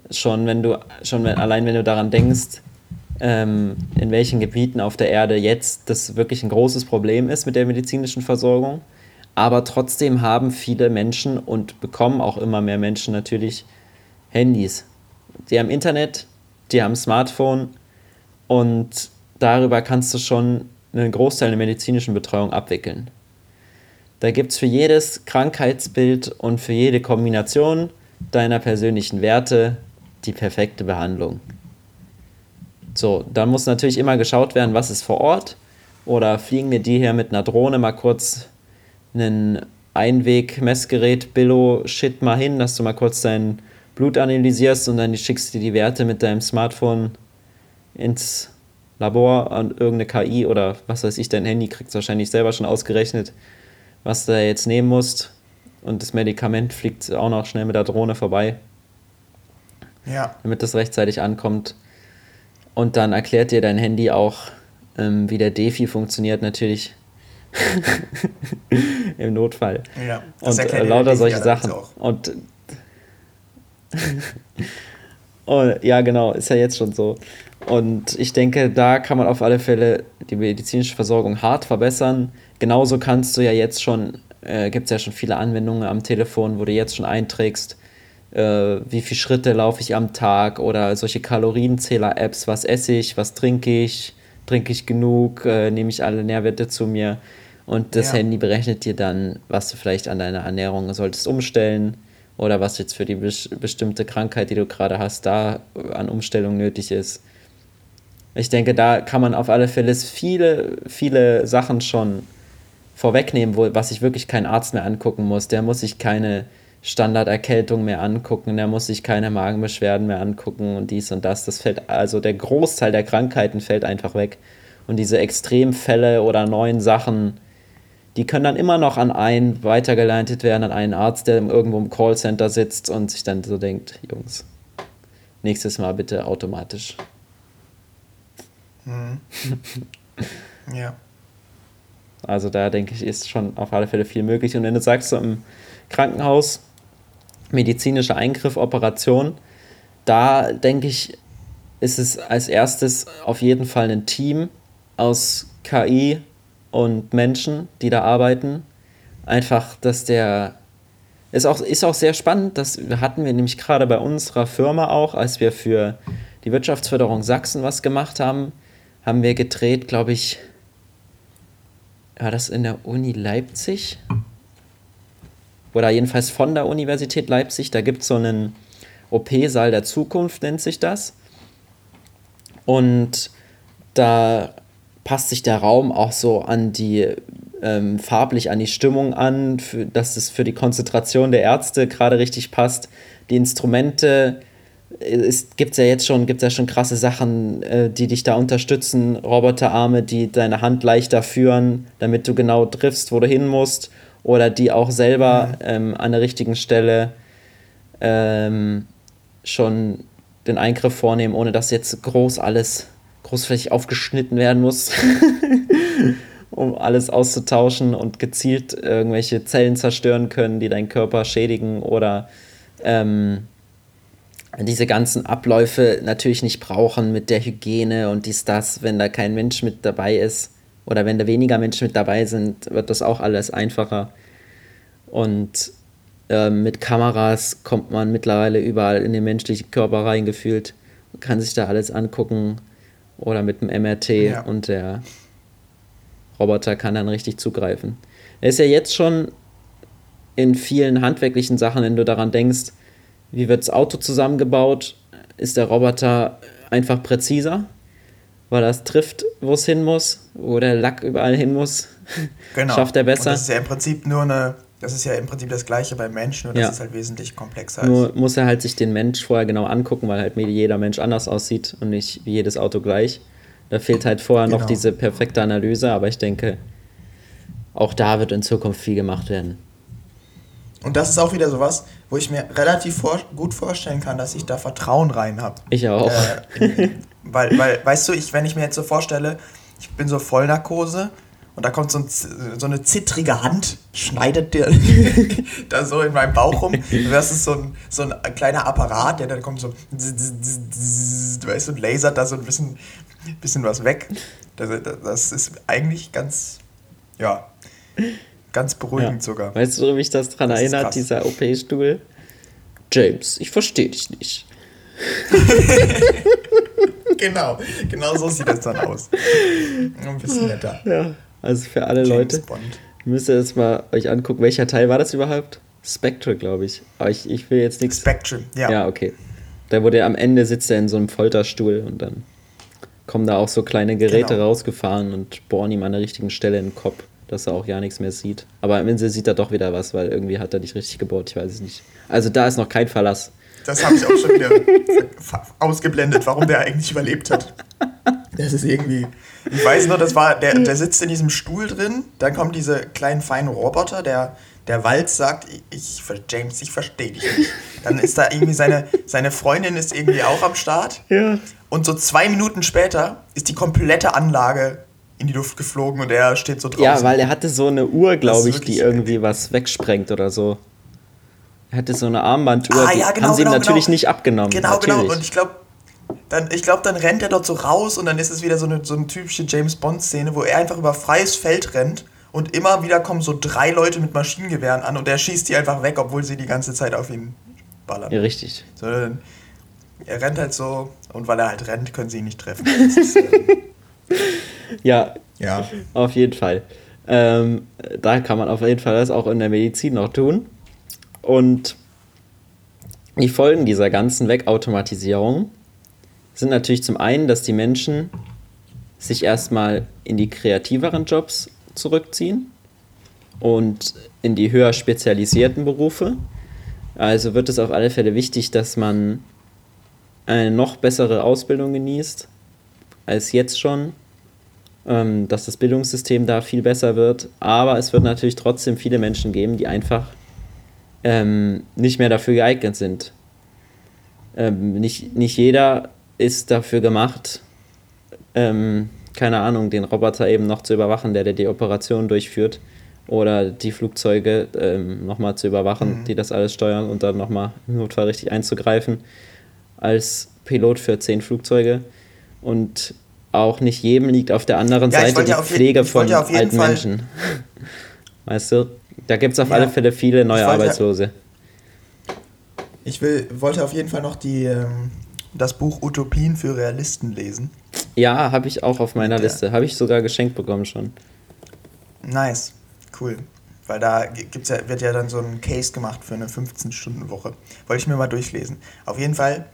Schon wenn du, schon wenn, allein wenn du daran denkst, ähm, in welchen Gebieten auf der Erde jetzt das wirklich ein großes Problem ist mit der medizinischen Versorgung. Aber trotzdem haben viele Menschen und bekommen auch immer mehr Menschen natürlich Handys. Die haben Internet, die haben Smartphone und darüber kannst du schon einen Großteil der medizinischen Betreuung abwickeln. Da gibt es für jedes Krankheitsbild und für jede Kombination deiner persönlichen Werte die perfekte Behandlung. So, dann muss natürlich immer geschaut werden, was ist vor Ort. Oder fliegen wir die hier mit einer Drohne mal kurz einen Einweg-Messgerät, Billo-Shit mal hin, dass du mal kurz dein Blut analysierst und dann schickst du die Werte mit deinem Smartphone ins Labor an irgendeine KI oder was weiß ich, dein Handy kriegt es wahrscheinlich selber schon ausgerechnet, was du jetzt nehmen musst. Und das Medikament fliegt auch noch schnell mit der Drohne vorbei. Ja. Damit das rechtzeitig ankommt. Und dann erklärt dir dein Handy auch, ähm, wie der Defi funktioniert, natürlich. Im Notfall. Ja, und äh, lauter solche Sachen. Und oh, ja, genau, ist ja jetzt schon so. Und ich denke, da kann man auf alle Fälle die medizinische Versorgung hart verbessern. Genauso kannst du ja jetzt schon, äh, gibt es ja schon viele Anwendungen am Telefon, wo du jetzt schon einträgst, äh, wie viele Schritte laufe ich am Tag oder solche Kalorienzähler-Apps, was esse ich, was trinke ich, trinke ich genug, äh, nehme ich alle Nährwerte zu mir. Und das ja. Handy berechnet dir dann, was du vielleicht an deiner Ernährung solltest umstellen oder was jetzt für die bestimmte Krankheit, die du gerade hast, da an Umstellung nötig ist. Ich denke, da kann man auf alle Fälle viele, viele Sachen schon vorwegnehmen, wo, was sich wirklich kein Arzt mehr angucken muss. Der muss sich keine Standarderkältung mehr angucken, der muss sich keine Magenbeschwerden mehr angucken und dies und das. Das fällt, also der Großteil der Krankheiten fällt einfach weg. Und diese Extremfälle oder neuen Sachen, die können dann immer noch an einen weitergeleitet werden, an einen Arzt, der irgendwo im Callcenter sitzt und sich dann so denkt, Jungs, nächstes Mal bitte automatisch. Mhm. ja. Also da denke ich, ist schon auf alle Fälle viel möglich. Und wenn du sagst, so im Krankenhaus, medizinischer Eingriff, Operation, da denke ich, ist es als erstes auf jeden Fall ein Team aus KI und Menschen, die da arbeiten. Einfach, dass der ist auch, ist auch sehr spannend, das hatten wir nämlich gerade bei unserer Firma auch, als wir für die Wirtschaftsförderung Sachsen was gemacht haben haben wir gedreht, glaube ich, war das in der Uni Leipzig? Oder jedenfalls von der Universität Leipzig. Da gibt es so einen OP-Saal der Zukunft, nennt sich das. Und da passt sich der Raum auch so an die, ähm, farblich an die Stimmung an, für, dass es für die Konzentration der Ärzte gerade richtig passt. Die Instrumente es gibt ja jetzt schon, gibt's ja schon krasse Sachen, äh, die dich da unterstützen, Roboterarme, die deine Hand leichter führen, damit du genau triffst, wo du hin musst, oder die auch selber mhm. ähm, an der richtigen Stelle ähm, schon den Eingriff vornehmen, ohne dass jetzt groß alles großflächig aufgeschnitten werden muss, um alles auszutauschen und gezielt irgendwelche Zellen zerstören können, die deinen Körper schädigen oder ähm, diese ganzen Abläufe natürlich nicht brauchen mit der Hygiene und dies, das, wenn da kein Mensch mit dabei ist. oder wenn da weniger Menschen mit dabei sind, wird das auch alles einfacher. Und äh, mit Kameras kommt man mittlerweile überall in den menschlichen Körper reingefühlt, kann sich da alles angucken oder mit dem MRT ja. und der Roboter kann dann richtig zugreifen. Er ist ja jetzt schon in vielen handwerklichen Sachen, wenn du daran denkst, wie wird das Auto zusammengebaut, ist der Roboter einfach präziser, weil das trifft, wo es hin muss, wo der Lack überall hin muss. Genau. Schafft er besser. Und das ist ja im Prinzip nur eine, das ist ja im Prinzip das gleiche beim Menschen, nur ja. dass es halt wesentlich komplexer nur ist. Nur muss er halt sich den Mensch vorher genau angucken, weil halt jeder Mensch anders aussieht und nicht wie jedes Auto gleich. Da fehlt halt vorher genau. noch diese perfekte Analyse, aber ich denke, auch da wird in Zukunft viel gemacht werden. Und das ist auch wieder sowas, wo ich mir relativ vor gut vorstellen kann, dass ich da Vertrauen rein habe. Ich auch. Äh, weil, weil, weißt du, ich, wenn ich mir jetzt so vorstelle, ich bin so Vollnarkose und da kommt so, ein, so eine zittrige Hand, schneidet dir da so in meinem Bauch rum. Das ist so ein, so ein kleiner Apparat, der dann kommt so, weißt du, und lasert da so ein bisschen, bisschen was weg. Das, das ist eigentlich ganz, ja, Ganz beruhigend ja. sogar. Weißt du, wie mich das daran erinnert, dieser OP-Stuhl? James, ich verstehe dich nicht. genau, genau so sieht das dann aus. Ein bisschen netter. Ja, also für alle James Leute. Bond. Müsst ihr jetzt mal euch angucken, welcher Teil war das überhaupt? Spectre, glaube ich. Aber ich, ich will jetzt nichts. Spectre, ja. Ja, okay. Da wurde er am Ende sitzt er in so einem Folterstuhl und dann kommen da auch so kleine Geräte genau. rausgefahren und bohren ihm an der richtigen Stelle in den Kopf dass er auch ja nichts mehr sieht. Aber am Ende sieht er doch wieder was, weil irgendwie hat er nicht richtig gebohrt, ich weiß es nicht. Also da ist noch kein Verlass. Das habe ich auch schon wieder ausgeblendet, warum der eigentlich überlebt hat. Das ist irgendwie. Ich weiß nur, das war, der, der sitzt in diesem Stuhl drin, dann kommen diese kleinen feinen Roboter, der, der Walz sagt, ich, James, ich verstehe dich nicht. Dann ist da irgendwie seine, seine Freundin ist irgendwie auch am Start. Ja. Und so zwei Minuten später ist die komplette Anlage in die Luft geflogen und er steht so draußen. Ja, weil er hatte so eine Uhr, glaube ich, die irgendwie was wegsprengt oder so. Er hatte so eine Armbanduhr, ah, ja, genau, haben sie genau, ihm natürlich genau. nicht abgenommen. Genau, natürlich. genau. Und ich glaube, dann, ich glaube, dann rennt er dort so raus und dann ist es wieder so eine, so eine typische James Bond-Szene, wo er einfach über freies Feld rennt und immer wieder kommen so drei Leute mit Maschinengewehren an und er schießt die einfach weg, obwohl sie die ganze Zeit auf ihn ballern. Ja, richtig. So, er rennt halt so und weil er halt rennt, können sie ihn nicht treffen. Das ist, äh, ja, ja, auf jeden Fall. Ähm, da kann man auf jeden Fall das auch in der Medizin noch tun. Und die Folgen dieser ganzen Wegautomatisierung sind natürlich zum einen, dass die Menschen sich erstmal in die kreativeren Jobs zurückziehen und in die höher spezialisierten Berufe. Also wird es auf alle Fälle wichtig, dass man eine noch bessere Ausbildung genießt als jetzt schon ähm, dass das Bildungssystem da viel besser wird. Aber es wird natürlich trotzdem viele Menschen geben, die einfach ähm, nicht mehr dafür geeignet sind. Ähm, nicht, nicht jeder ist dafür gemacht, ähm, keine Ahnung, den Roboter eben noch zu überwachen, der, der die Operation durchführt. Oder die Flugzeuge ähm, nochmal zu überwachen, mhm. die das alles steuern und dann nochmal im Notfall richtig einzugreifen. Als Pilot für zehn Flugzeuge. Und auch nicht jedem liegt auf der anderen ja, Seite die ja Pflege von ja alten Fall Menschen. Weißt du, da gibt es auf alle Fälle viele neue ich Arbeitslose. Ich will, wollte auf jeden Fall noch die, ähm, das Buch Utopien für Realisten lesen. Ja, habe ich auch auf meiner Liste. Habe ich sogar geschenkt bekommen schon. Nice, cool. Weil da gibt's ja, wird ja dann so ein Case gemacht für eine 15-Stunden-Woche. Wollte ich mir mal durchlesen. Auf jeden Fall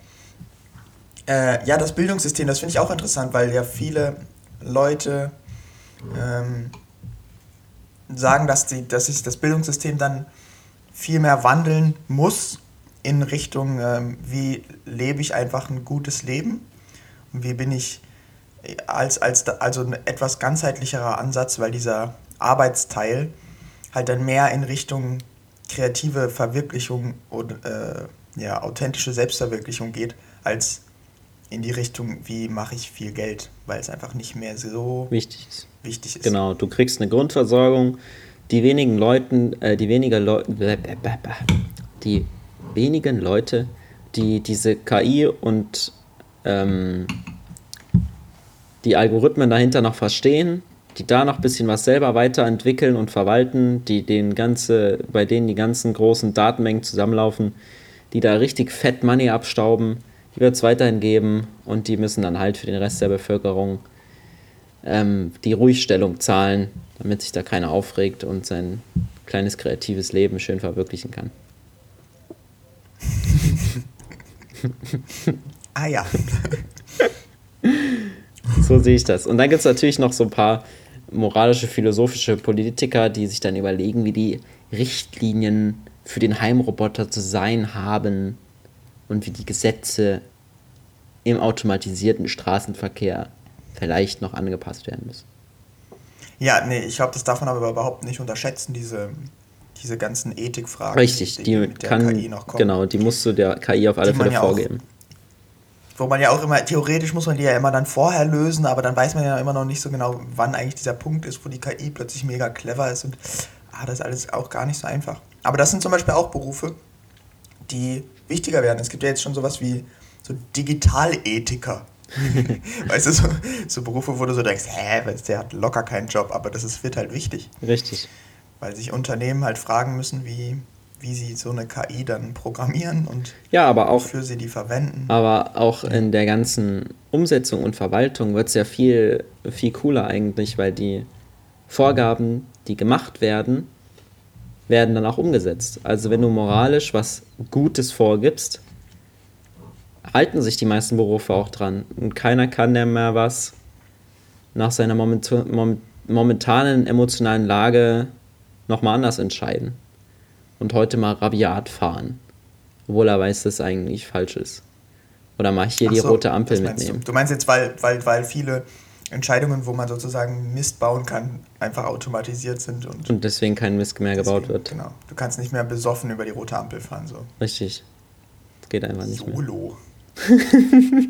äh, ja, das Bildungssystem, das finde ich auch interessant, weil ja viele Leute ähm, sagen, dass, die, dass sich das Bildungssystem dann viel mehr wandeln muss in Richtung, ähm, wie lebe ich einfach ein gutes Leben? Und wie bin ich als, als also ein etwas ganzheitlicherer Ansatz, weil dieser Arbeitsteil halt dann mehr in Richtung kreative Verwirklichung und äh, ja, authentische Selbstverwirklichung geht, als in die Richtung, wie mache ich viel Geld, weil es einfach nicht mehr so wichtig ist. Wichtig ist. Genau, du kriegst eine Grundversorgung. Die wenigen Leuten, äh, die weniger Leute, die wenigen Leute, die diese KI und ähm, die Algorithmen dahinter noch verstehen, die da noch ein bisschen was selber weiterentwickeln und verwalten, die den ganze, bei denen die ganzen großen Datenmengen zusammenlaufen, die da richtig fett Money abstauben, die wird es weiterhin geben und die müssen dann halt für den Rest der Bevölkerung ähm, die Ruhigstellung zahlen, damit sich da keiner aufregt und sein kleines kreatives Leben schön verwirklichen kann. ah ja. so sehe ich das. Und dann gibt es natürlich noch so ein paar moralische, philosophische Politiker, die sich dann überlegen, wie die Richtlinien für den Heimroboter zu sein haben und wie die Gesetze im automatisierten Straßenverkehr vielleicht noch angepasst werden müssen. Ja, nee, ich glaube, das darf man aber überhaupt nicht unterschätzen, diese, diese ganzen Ethikfragen. Richtig, die, die mit der kann, KI noch kommen. Genau, die musst du der KI auf alle Fälle ja vorgeben. Auch, wo man ja auch immer, theoretisch muss man die ja immer dann vorher lösen, aber dann weiß man ja immer noch nicht so genau, wann eigentlich dieser Punkt ist, wo die KI plötzlich mega clever ist und ah, das ist alles auch gar nicht so einfach. Aber das sind zum Beispiel auch Berufe, die wichtiger werden. Es gibt ja jetzt schon sowas wie so Digitalethiker. weißt du, so, so, Berufe, wo du so denkst, hä, der hat locker keinen Job, aber das ist, wird halt wichtig. Richtig. Weil sich Unternehmen halt fragen müssen, wie, wie sie so eine KI dann programmieren und ja, aber auch, wofür sie die verwenden. Aber auch in der ganzen Umsetzung und Verwaltung wird es ja viel, viel cooler eigentlich, weil die Vorgaben, die gemacht werden, werden dann auch umgesetzt. Also wenn du moralisch was Gutes vorgibst, halten sich die meisten Berufe auch dran. Und keiner kann der mehr was nach seiner momentanen emotionalen Lage nochmal anders entscheiden. Und heute mal rabiat fahren. Obwohl er weiß, dass es eigentlich falsch ist. Oder ich hier Ach die so, rote Ampel mitnehmen. Du. du meinst jetzt, weil, weil, weil viele Entscheidungen, wo man sozusagen Mist bauen kann, einfach automatisiert sind. Und, und deswegen kein Mist mehr deswegen, gebaut wird. Genau. Du kannst nicht mehr besoffen über die rote Ampel fahren. So. Richtig. Das geht einfach nicht Solo. mehr.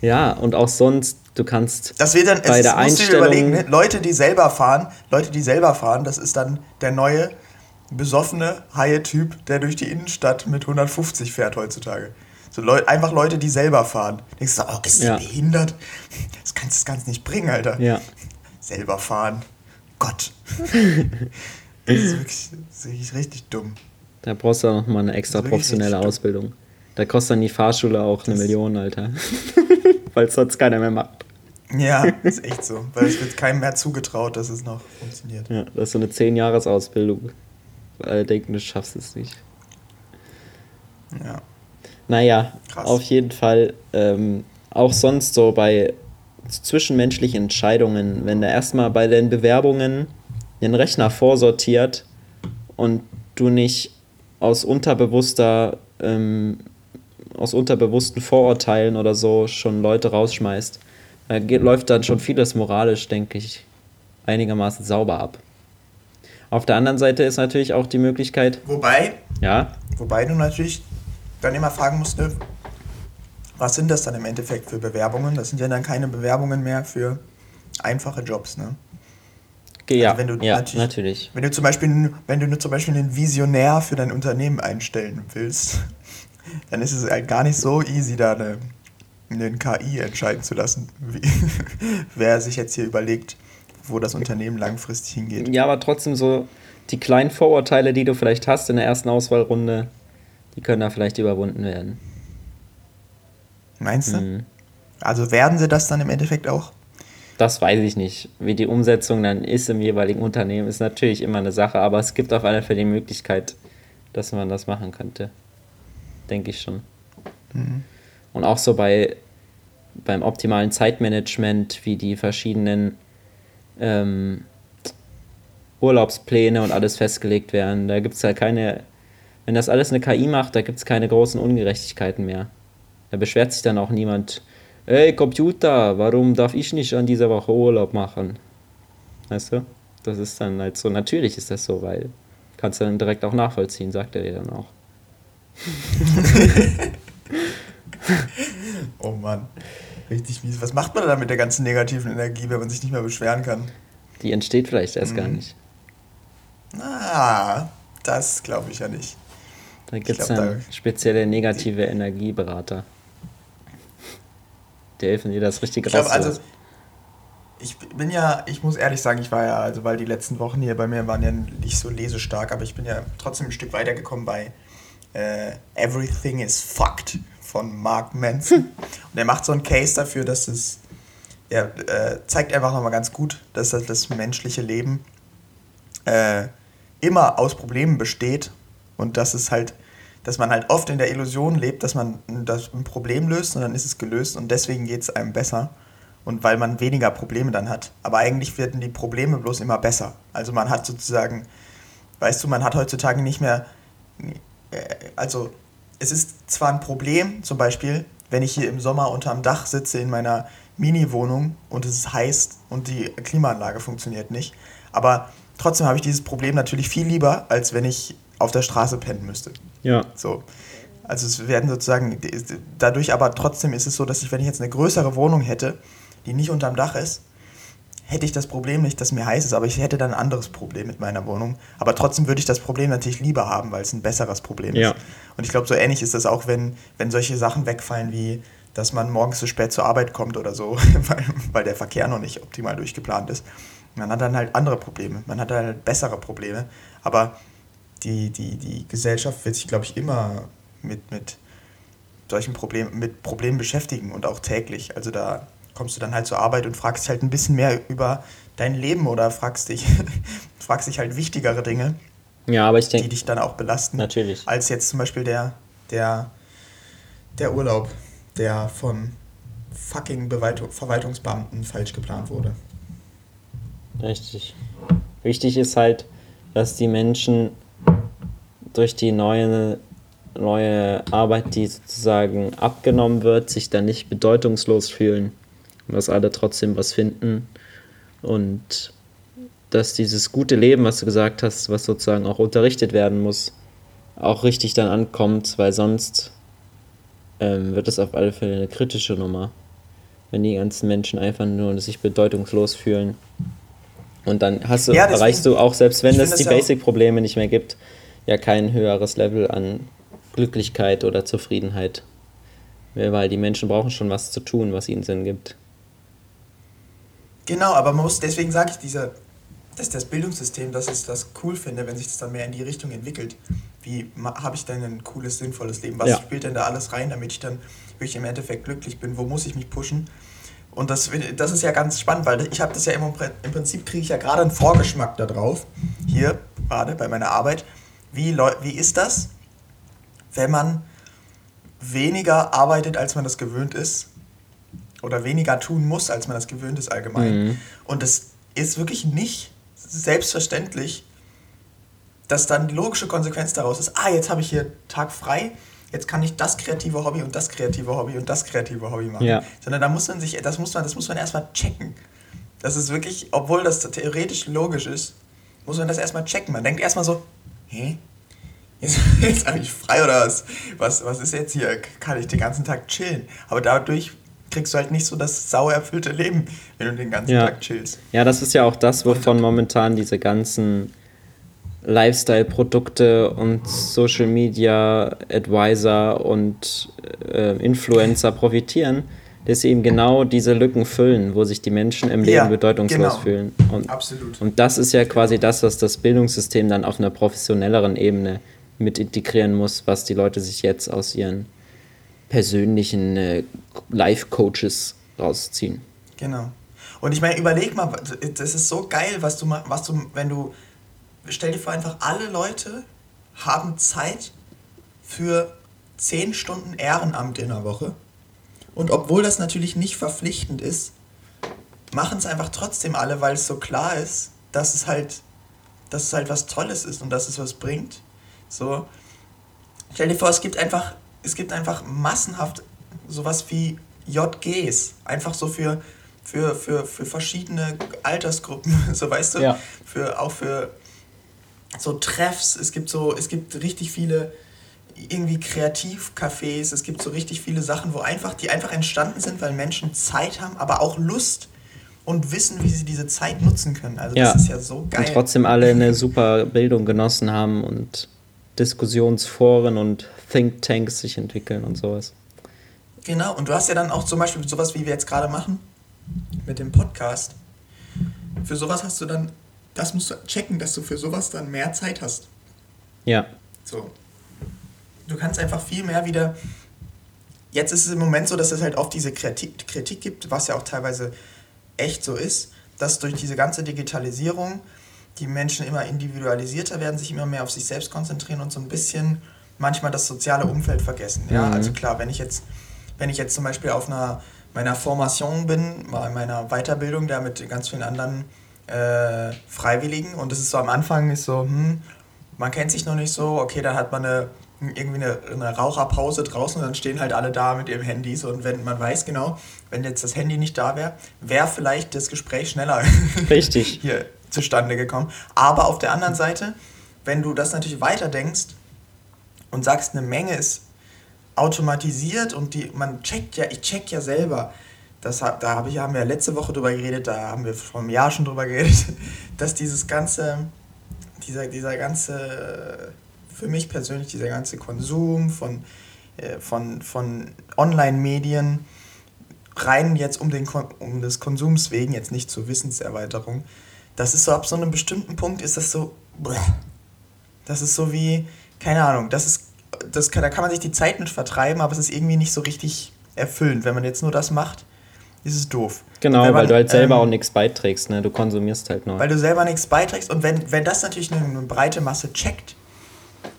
ja, und auch sonst, du kannst das wird dann, bei der Einstellung... Überlegen, ne? Leute, die selber fahren, Leute, die selber fahren, das ist dann der neue, besoffene, haie Typ, der durch die Innenstadt mit 150 fährt heutzutage. So Leu einfach Leute, die selber fahren. Denkst du, oh, ist ja. behindert? Das kannst du ganz nicht bringen, Alter. Ja. Selber fahren. Gott. das, ist wirklich, das ist wirklich richtig dumm. Da brauchst du auch nochmal eine extra professionelle Ausbildung. Da kostet dann die Fahrschule auch das eine Million, Alter. Weil es sonst keiner mehr macht. Ja, ist echt so. Weil es wird keinem mehr zugetraut, dass es noch funktioniert. Ja, das ist so eine 10-Jahres-Ausbildung. Weil alle denken, du schaffst es nicht. Ja. Naja, Krass. auf jeden Fall ähm, auch sonst so bei zwischenmenschlichen Entscheidungen, wenn der erstmal bei den Bewerbungen den Rechner vorsortiert und du nicht aus unterbewusster, ähm, aus unterbewussten Vorurteilen oder so schon Leute rausschmeißt, da geht, läuft dann schon vieles moralisch, denke ich, einigermaßen sauber ab. Auf der anderen Seite ist natürlich auch die Möglichkeit. Wobei. Ja. Wobei du natürlich dann immer fragen musste, was sind das dann im Endeffekt für Bewerbungen? Das sind ja dann keine Bewerbungen mehr für einfache Jobs, ne? Ja, also wenn du ja natürlich, natürlich, Wenn du zum Beispiel, wenn du zum Beispiel einen Visionär für dein Unternehmen einstellen willst, dann ist es halt gar nicht so easy, da eine, eine KI entscheiden zu lassen, wie, wer sich jetzt hier überlegt, wo das Unternehmen langfristig hingeht. Ja, aber trotzdem so die kleinen Vorurteile, die du vielleicht hast in der ersten Auswahlrunde, die können da vielleicht überwunden werden. Meinst du? Mhm. Also werden sie das dann im Endeffekt auch? Das weiß ich nicht. Wie die Umsetzung dann ist im jeweiligen Unternehmen, ist natürlich immer eine Sache, aber es gibt auf alle Fälle die Möglichkeit, dass man das machen könnte. Denke ich schon. Mhm. Und auch so bei beim optimalen Zeitmanagement, wie die verschiedenen ähm, Urlaubspläne und alles festgelegt werden. Da gibt es halt keine wenn das alles eine KI macht, da gibt es keine großen Ungerechtigkeiten mehr. Da beschwert sich dann auch niemand, ey Computer, warum darf ich nicht an dieser Woche Urlaub machen? Weißt du? Das ist dann halt so, natürlich ist das so, weil kannst du dann direkt auch nachvollziehen, sagt er dir dann auch. oh Mann, richtig mies. Was macht man da mit der ganzen negativen Energie, wenn man sich nicht mehr beschweren kann? Die entsteht vielleicht erst mhm. gar nicht. Ah, das glaube ich ja nicht. Da gibt es dann da spezielle negative Energieberater. Die helfen dir das richtig raus. Also, ich bin ja, ich muss ehrlich sagen, ich war ja, also weil die letzten Wochen hier bei mir waren ja nicht so lesestark, aber ich bin ja trotzdem ein Stück weitergekommen bei äh, Everything is Fucked von Mark Manson. Und er macht so einen Case dafür, dass es, er äh, zeigt einfach nochmal ganz gut, dass das, das menschliche Leben äh, immer aus Problemen besteht und dass es halt, dass man halt oft in der Illusion lebt, dass man das ein Problem löst und dann ist es gelöst und deswegen geht es einem besser und weil man weniger Probleme dann hat. Aber eigentlich werden die Probleme bloß immer besser. Also man hat sozusagen, weißt du, man hat heutzutage nicht mehr, äh, also es ist zwar ein Problem, zum Beispiel, wenn ich hier im Sommer unterm Dach sitze in meiner Mini-Wohnung und es ist heiß und die Klimaanlage funktioniert nicht, aber trotzdem habe ich dieses Problem natürlich viel lieber, als wenn ich auf der Straße pennen müsste. Ja. So. Also es werden sozusagen, dadurch aber trotzdem ist es so, dass ich, wenn ich jetzt eine größere Wohnung hätte, die nicht unterm Dach ist, hätte ich das Problem nicht, dass mir heiß ist, aber ich hätte dann ein anderes Problem mit meiner Wohnung. Aber trotzdem würde ich das Problem natürlich lieber haben, weil es ein besseres Problem ja. ist. Und ich glaube, so ähnlich ist das auch, wenn, wenn solche Sachen wegfallen wie, dass man morgens zu spät zur Arbeit kommt oder so, weil, weil der Verkehr noch nicht optimal durchgeplant ist. Man hat dann halt andere Probleme, man hat dann halt bessere Probleme. Aber die, die, die Gesellschaft wird sich, glaube ich, immer mit, mit solchen Problemen, mit Problemen beschäftigen und auch täglich. Also da kommst du dann halt zur Arbeit und fragst dich halt ein bisschen mehr über dein Leben oder fragst dich, fragst dich halt wichtigere Dinge. Ja, aber ich denke. Die dich dann auch belasten. Natürlich. Als jetzt zum Beispiel der, der, der Urlaub, der von fucking Verwaltungsbeamten falsch geplant wurde. Richtig. Wichtig ist halt, dass die Menschen durch die neue, neue Arbeit, die sozusagen abgenommen wird, sich dann nicht bedeutungslos fühlen dass alle trotzdem was finden und dass dieses gute Leben, was du gesagt hast, was sozusagen auch unterrichtet werden muss, auch richtig dann ankommt, weil sonst ähm, wird es auf alle Fälle eine kritische Nummer, wenn die ganzen Menschen einfach nur sich bedeutungslos fühlen. Und dann hast du, ja, erreichst du auch, selbst wenn es die Basic-Probleme nicht mehr gibt, ja kein höheres Level an Glücklichkeit oder Zufriedenheit. Weil die Menschen brauchen schon was zu tun, was ihnen Sinn gibt. Genau, aber man muss, deswegen sage ich, dieser, dass das Bildungssystem, dass ich das cool finde, wenn sich das dann mehr in die Richtung entwickelt. Wie habe ich denn ein cooles, sinnvolles Leben? Was ja. spielt denn da alles rein, damit ich dann wirklich im Endeffekt glücklich bin? Wo muss ich mich pushen? Und das, das ist ja ganz spannend, weil ich habe das ja im, im Prinzip kriege ich ja gerade einen Vorgeschmack darauf, hier gerade bei meiner Arbeit. Wie, wie ist das, wenn man weniger arbeitet, als man das gewöhnt ist oder weniger tun muss, als man das gewöhnt ist allgemein. Mhm. Und es ist wirklich nicht selbstverständlich, dass dann die logische Konsequenz daraus ist, ah, jetzt habe ich hier Tag frei, jetzt kann ich das kreative Hobby und das kreative Hobby und das kreative Hobby machen. Ja. Sondern da muss man sich, das muss man, das muss man erstmal checken. Das ist wirklich, obwohl das theoretisch logisch ist, muss man das erstmal checken. Man denkt erstmal so, hä? Jetzt, jetzt habe ich frei oder was? was? Was ist jetzt hier? Kann ich den ganzen Tag chillen? Aber dadurch kriegst du halt nicht so das sauer erfüllte Leben, wenn du den ganzen ja. Tag chillst. Ja, das ist ja auch das, wovon momentan diese ganzen Lifestyle-Produkte und Social Media Advisor und äh, Influencer profitieren, dass sie eben genau diese Lücken füllen, wo sich die Menschen im Leben ja, bedeutungslos genau. fühlen. Und, Absolut. Und das ist ja quasi das, was das Bildungssystem dann auf einer professionelleren Ebene mit integrieren muss, was die Leute sich jetzt aus ihren persönlichen äh, Life-Coaches rausziehen. Genau. Und ich meine, überleg mal, das ist so geil, was du, was du, wenn du, stell dir vor, einfach alle Leute haben Zeit für 10 Stunden Ehrenamt in der Woche. Und obwohl das natürlich nicht verpflichtend ist, machen es einfach trotzdem alle, weil es so klar ist, dass es halt, dass es halt was Tolles ist und dass es was bringt. So, stell dir vor, es gibt einfach es gibt einfach massenhaft sowas wie JGs, einfach so für, für, für, für verschiedene Altersgruppen, so weißt du, ja. für, auch für so Treffs, es gibt so, es gibt richtig viele irgendwie Kreativcafés, es gibt so richtig viele Sachen, wo einfach, die einfach entstanden sind, weil Menschen Zeit haben, aber auch Lust und wissen, wie sie diese Zeit nutzen können. Also ja. das ist ja so geil. Und trotzdem alle eine super Bildung genossen haben und Diskussionsforen und Thinktanks sich entwickeln und sowas. Genau, und du hast ja dann auch zum Beispiel sowas, wie wir jetzt gerade machen, mit dem Podcast. für sowas hast du dann, das musst du checken, dass du für sowas dann mehr Zeit hast. Ja. So. Du kannst einfach viel mehr wieder. Jetzt ist es im Moment so, dass es halt oft diese Kritik, Kritik gibt, was ja auch teilweise echt so ist, dass durch diese ganze Digitalisierung die Menschen immer individualisierter werden, sich immer mehr auf sich selbst konzentrieren und so ein bisschen manchmal das soziale Umfeld vergessen. Ja, Mhm. also klar, wenn ich jetzt, wenn ich jetzt zum Beispiel auf einer meiner Formation bin, mal in meiner Weiterbildung da mit ganz vielen anderen äh, Freiwilligen und das ist so am Anfang ist so, hm, man kennt sich noch nicht so, okay, dann hat man eine irgendwie eine, eine Raucherpause draußen und dann stehen halt alle da mit ihren Handys und wenn man weiß genau, wenn jetzt das Handy nicht da wäre, wäre vielleicht das Gespräch schneller Richtig. hier zustande gekommen. Aber auf der anderen Seite, wenn du das natürlich weiterdenkst und sagst, eine Menge ist automatisiert und die, man checkt ja, ich check ja selber, das, da hab ich, haben wir letzte Woche drüber geredet, da haben wir vor einem Jahr schon drüber geredet, dass dieses ganze, dieser, dieser ganze, für mich persönlich, dieser ganze Konsum von, äh, von, von Online-Medien, rein jetzt um, den, um des Konsums wegen, jetzt nicht zur Wissenserweiterung, das ist so, ab so einem bestimmten Punkt ist das so, das ist so wie, keine Ahnung, das ist, das kann, da kann man sich die Zeit mit vertreiben, aber es ist irgendwie nicht so richtig erfüllend. Wenn man jetzt nur das macht, ist es doof. Genau, wenn weil man, du halt selber ähm, auch nichts beiträgst, ne? Du konsumierst halt nur. weil du selber nichts beiträgst und wenn, wenn das natürlich eine, eine breite Masse checkt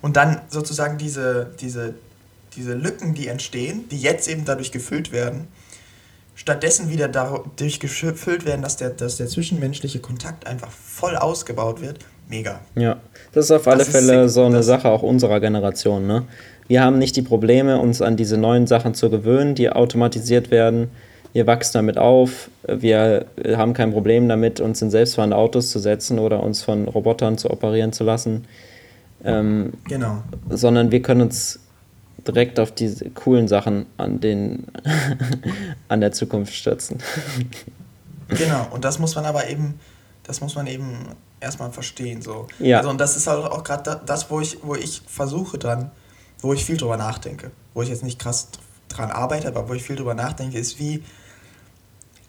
und dann sozusagen diese, diese, diese Lücken, die entstehen, die jetzt eben dadurch gefüllt werden, stattdessen wieder dadurch gefüllt werden, dass der, dass der zwischenmenschliche Kontakt einfach voll ausgebaut wird, mega. Ja, das ist auf alle Das Fälle so eine Sache auch unserer Generation, ne? Wir haben nicht die Probleme, uns an diese neuen Sachen zu gewöhnen, die automatisiert werden. Wir wachsen damit auf. Wir haben kein Problem damit, uns in selbstfahrende Autos zu setzen oder uns von Robotern zu operieren zu lassen. Ähm, Genau. sondern wir können uns direkt auf diese coolen Sachen an den an der Zukunft stürzen. Genau, und das muss man aber eben, das muss man eben erstmal verstehen. So. Ja. Also, und das ist halt auch gerade das, wo ich, wo ich versuche dann, wo ich viel drüber nachdenke. Wo ich jetzt nicht krass dran arbeite, aber wo ich viel drüber nachdenke, ist wie,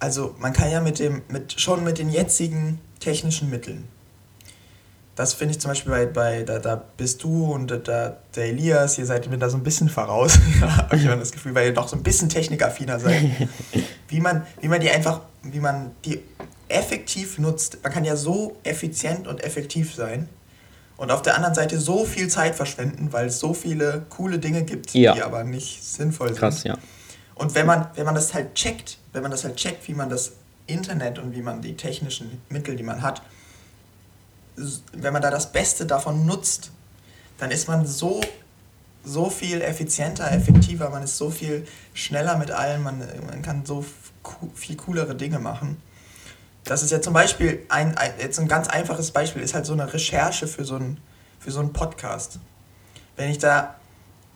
also man kann ja mit dem, mit, schon mit den jetzigen technischen Mitteln. Das finde ich zum Beispiel bei, bei da, da bist du und da, der Elias, ihr seid mir da so ein bisschen voraus. habe ich immer das Gefühl, weil ihr doch so ein bisschen technikaffiner seid. wie man, wie man die einfach, wie man die effektiv nutzt. Man kann ja so effizient und effektiv sein und auf der anderen Seite so viel Zeit verschwenden, weil es so viele coole Dinge gibt, Ja. die aber nicht sinnvoll sind. Krass, ja. Und wenn man, wenn man das halt checkt, wenn man das halt checkt, wie man das Internet und wie man die technischen Mittel, die man hat, wenn man da das Beste davon nutzt, dann ist man so, so viel effizienter, effektiver, man ist so viel schneller mit allem, man, man kann so viel coolere Dinge machen. Das ist ja zum Beispiel ein, ein, jetzt ein ganz einfaches Beispiel, ist halt so eine Recherche für so einen, für so einen Podcast. Wenn ich da,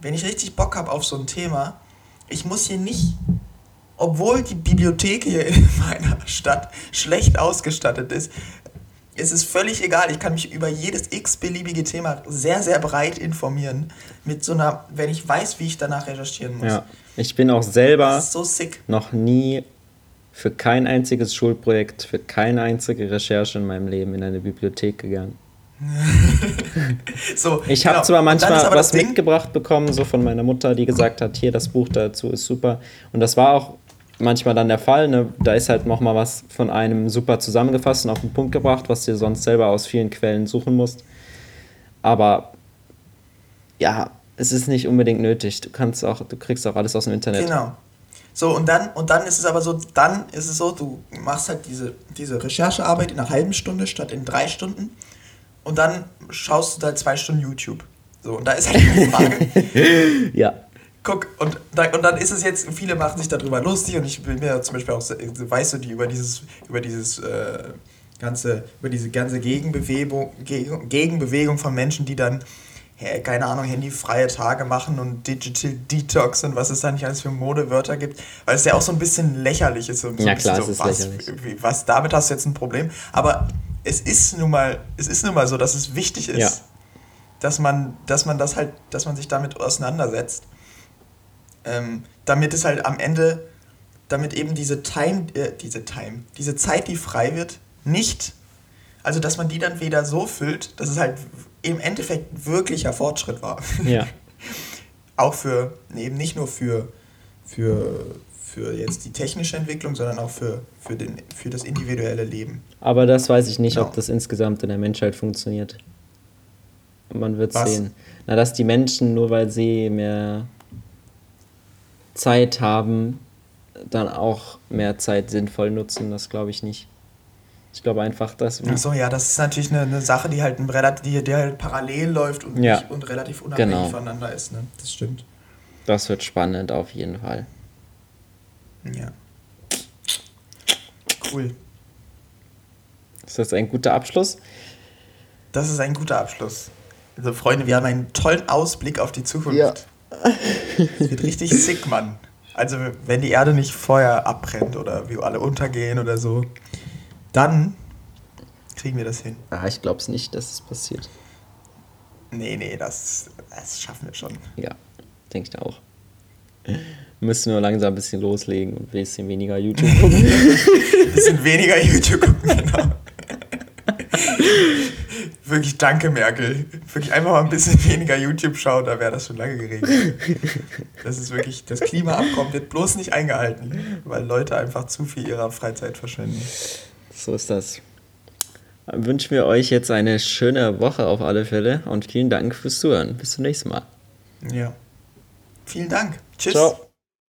wenn ich richtig Bock habe auf so ein Thema, ich muss hier nicht, obwohl die Bibliothek hier in meiner Stadt schlecht ausgestattet ist, es ist völlig egal. Ich kann mich über jedes x-beliebige Thema sehr, sehr breit informieren. Mit so einer, wenn ich weiß, wie ich danach recherchieren muss. ja. Ich bin auch selber so noch nie für kein einziges Schulprojekt, für keine einzige Recherche in meinem Leben in eine Bibliothek gegangen. So, Ich habe genau. zwar manchmal was Ding- mitgebracht bekommen, so von meiner Mutter, die gesagt hat, hier, das Buch dazu ist super. Und das war auch manchmal dann der Fall. Ne? Da ist halt nochmal was von einem super zusammengefasst und auf den Punkt gebracht, was du sonst selber aus vielen Quellen suchen musst. Aber ja, es ist nicht unbedingt nötig. Du kannst auch, du kriegst auch alles aus dem Internet. Genau. So, und dann, und dann ist es aber so, dann ist es so, du machst halt diese, diese Recherchearbeit in einer halben Stunde statt in drei Stunden und dann schaust du da zwei Stunden YouTube. So, und da ist halt die Frage, Ja. guck, und, da, und dann ist es jetzt, viele machen sich darüber lustig und ich bin mir zum Beispiel auch, weißt du, die über dieses, über dieses, äh, ganze, über diese ganze Gegenbewegung, Gegen, Gegenbewegung von Menschen, die dann, keine Ahnung, handyfreie Tage machen und Digital Detox und was es da nicht alles für Modewörter gibt, weil es ja auch so ein bisschen lächerlich ist. Und so Ja, klar, so, was, lächerlich. was, damit hast du jetzt ein Problem. Aber es ist nun mal, es ist nun mal so, dass es wichtig ist, Ja. dass man, dass man das halt, dass man sich damit auseinandersetzt ähm, damit es halt am Ende, damit eben diese Time, äh, diese Time, diese Zeit, die frei wird, nicht, also dass man die dann wieder so füllt, dass es halt im Endeffekt wirklicher Fortschritt war. Ja. auch für, eben nicht nur für, für, für jetzt die technische Entwicklung, sondern auch für, für, den, für das individuelle Leben. Aber das weiß ich nicht, genau. ob das insgesamt in der Menschheit funktioniert. Man wird sehen. Na, dass die Menschen, nur weil sie mehr Zeit haben, dann auch mehr Zeit sinnvoll nutzen, das glaube ich nicht. Ich glaube einfach, dass. Achso, ja, das ist natürlich eine, eine Sache, die halt, ein, die, die halt parallel läuft und, ja. nicht, und relativ unabhängig genau. voneinander ist. Ne? Das stimmt. Das wird spannend auf jeden Fall. Ja. Cool. Ist das ein guter Abschluss? Das ist ein guter Abschluss. Also, Freunde, wir haben einen tollen Ausblick auf die Zukunft. Ja. Es wird richtig sick, Mann. Also, wenn die Erde nicht vorher abbrennt oder wir alle untergehen oder so, dann kriegen wir das hin. Ah, ich glaube es nicht, dass es passiert. Nee, nee, das, das schaffen wir schon. Ja, denke ich auch. Wir müssen nur langsam ein bisschen loslegen und ein bisschen weniger YouTube gucken. ein bisschen weniger YouTube gucken, genau. Wirklich danke, Merkel. Wirklich einfach mal ein bisschen weniger YouTube schauen, da wäre das schon lange geregelt. Das ist wirklich, das Klimaabkommen wird bloß nicht eingehalten, weil Leute einfach zu viel ihrer Freizeit verschwenden. So ist das. Dann wünschen wir euch jetzt eine schöne Woche auf alle Fälle und vielen Dank fürs Zuhören. Bis zum nächsten Mal. Ja. Vielen Dank. Tschüss. Ciao.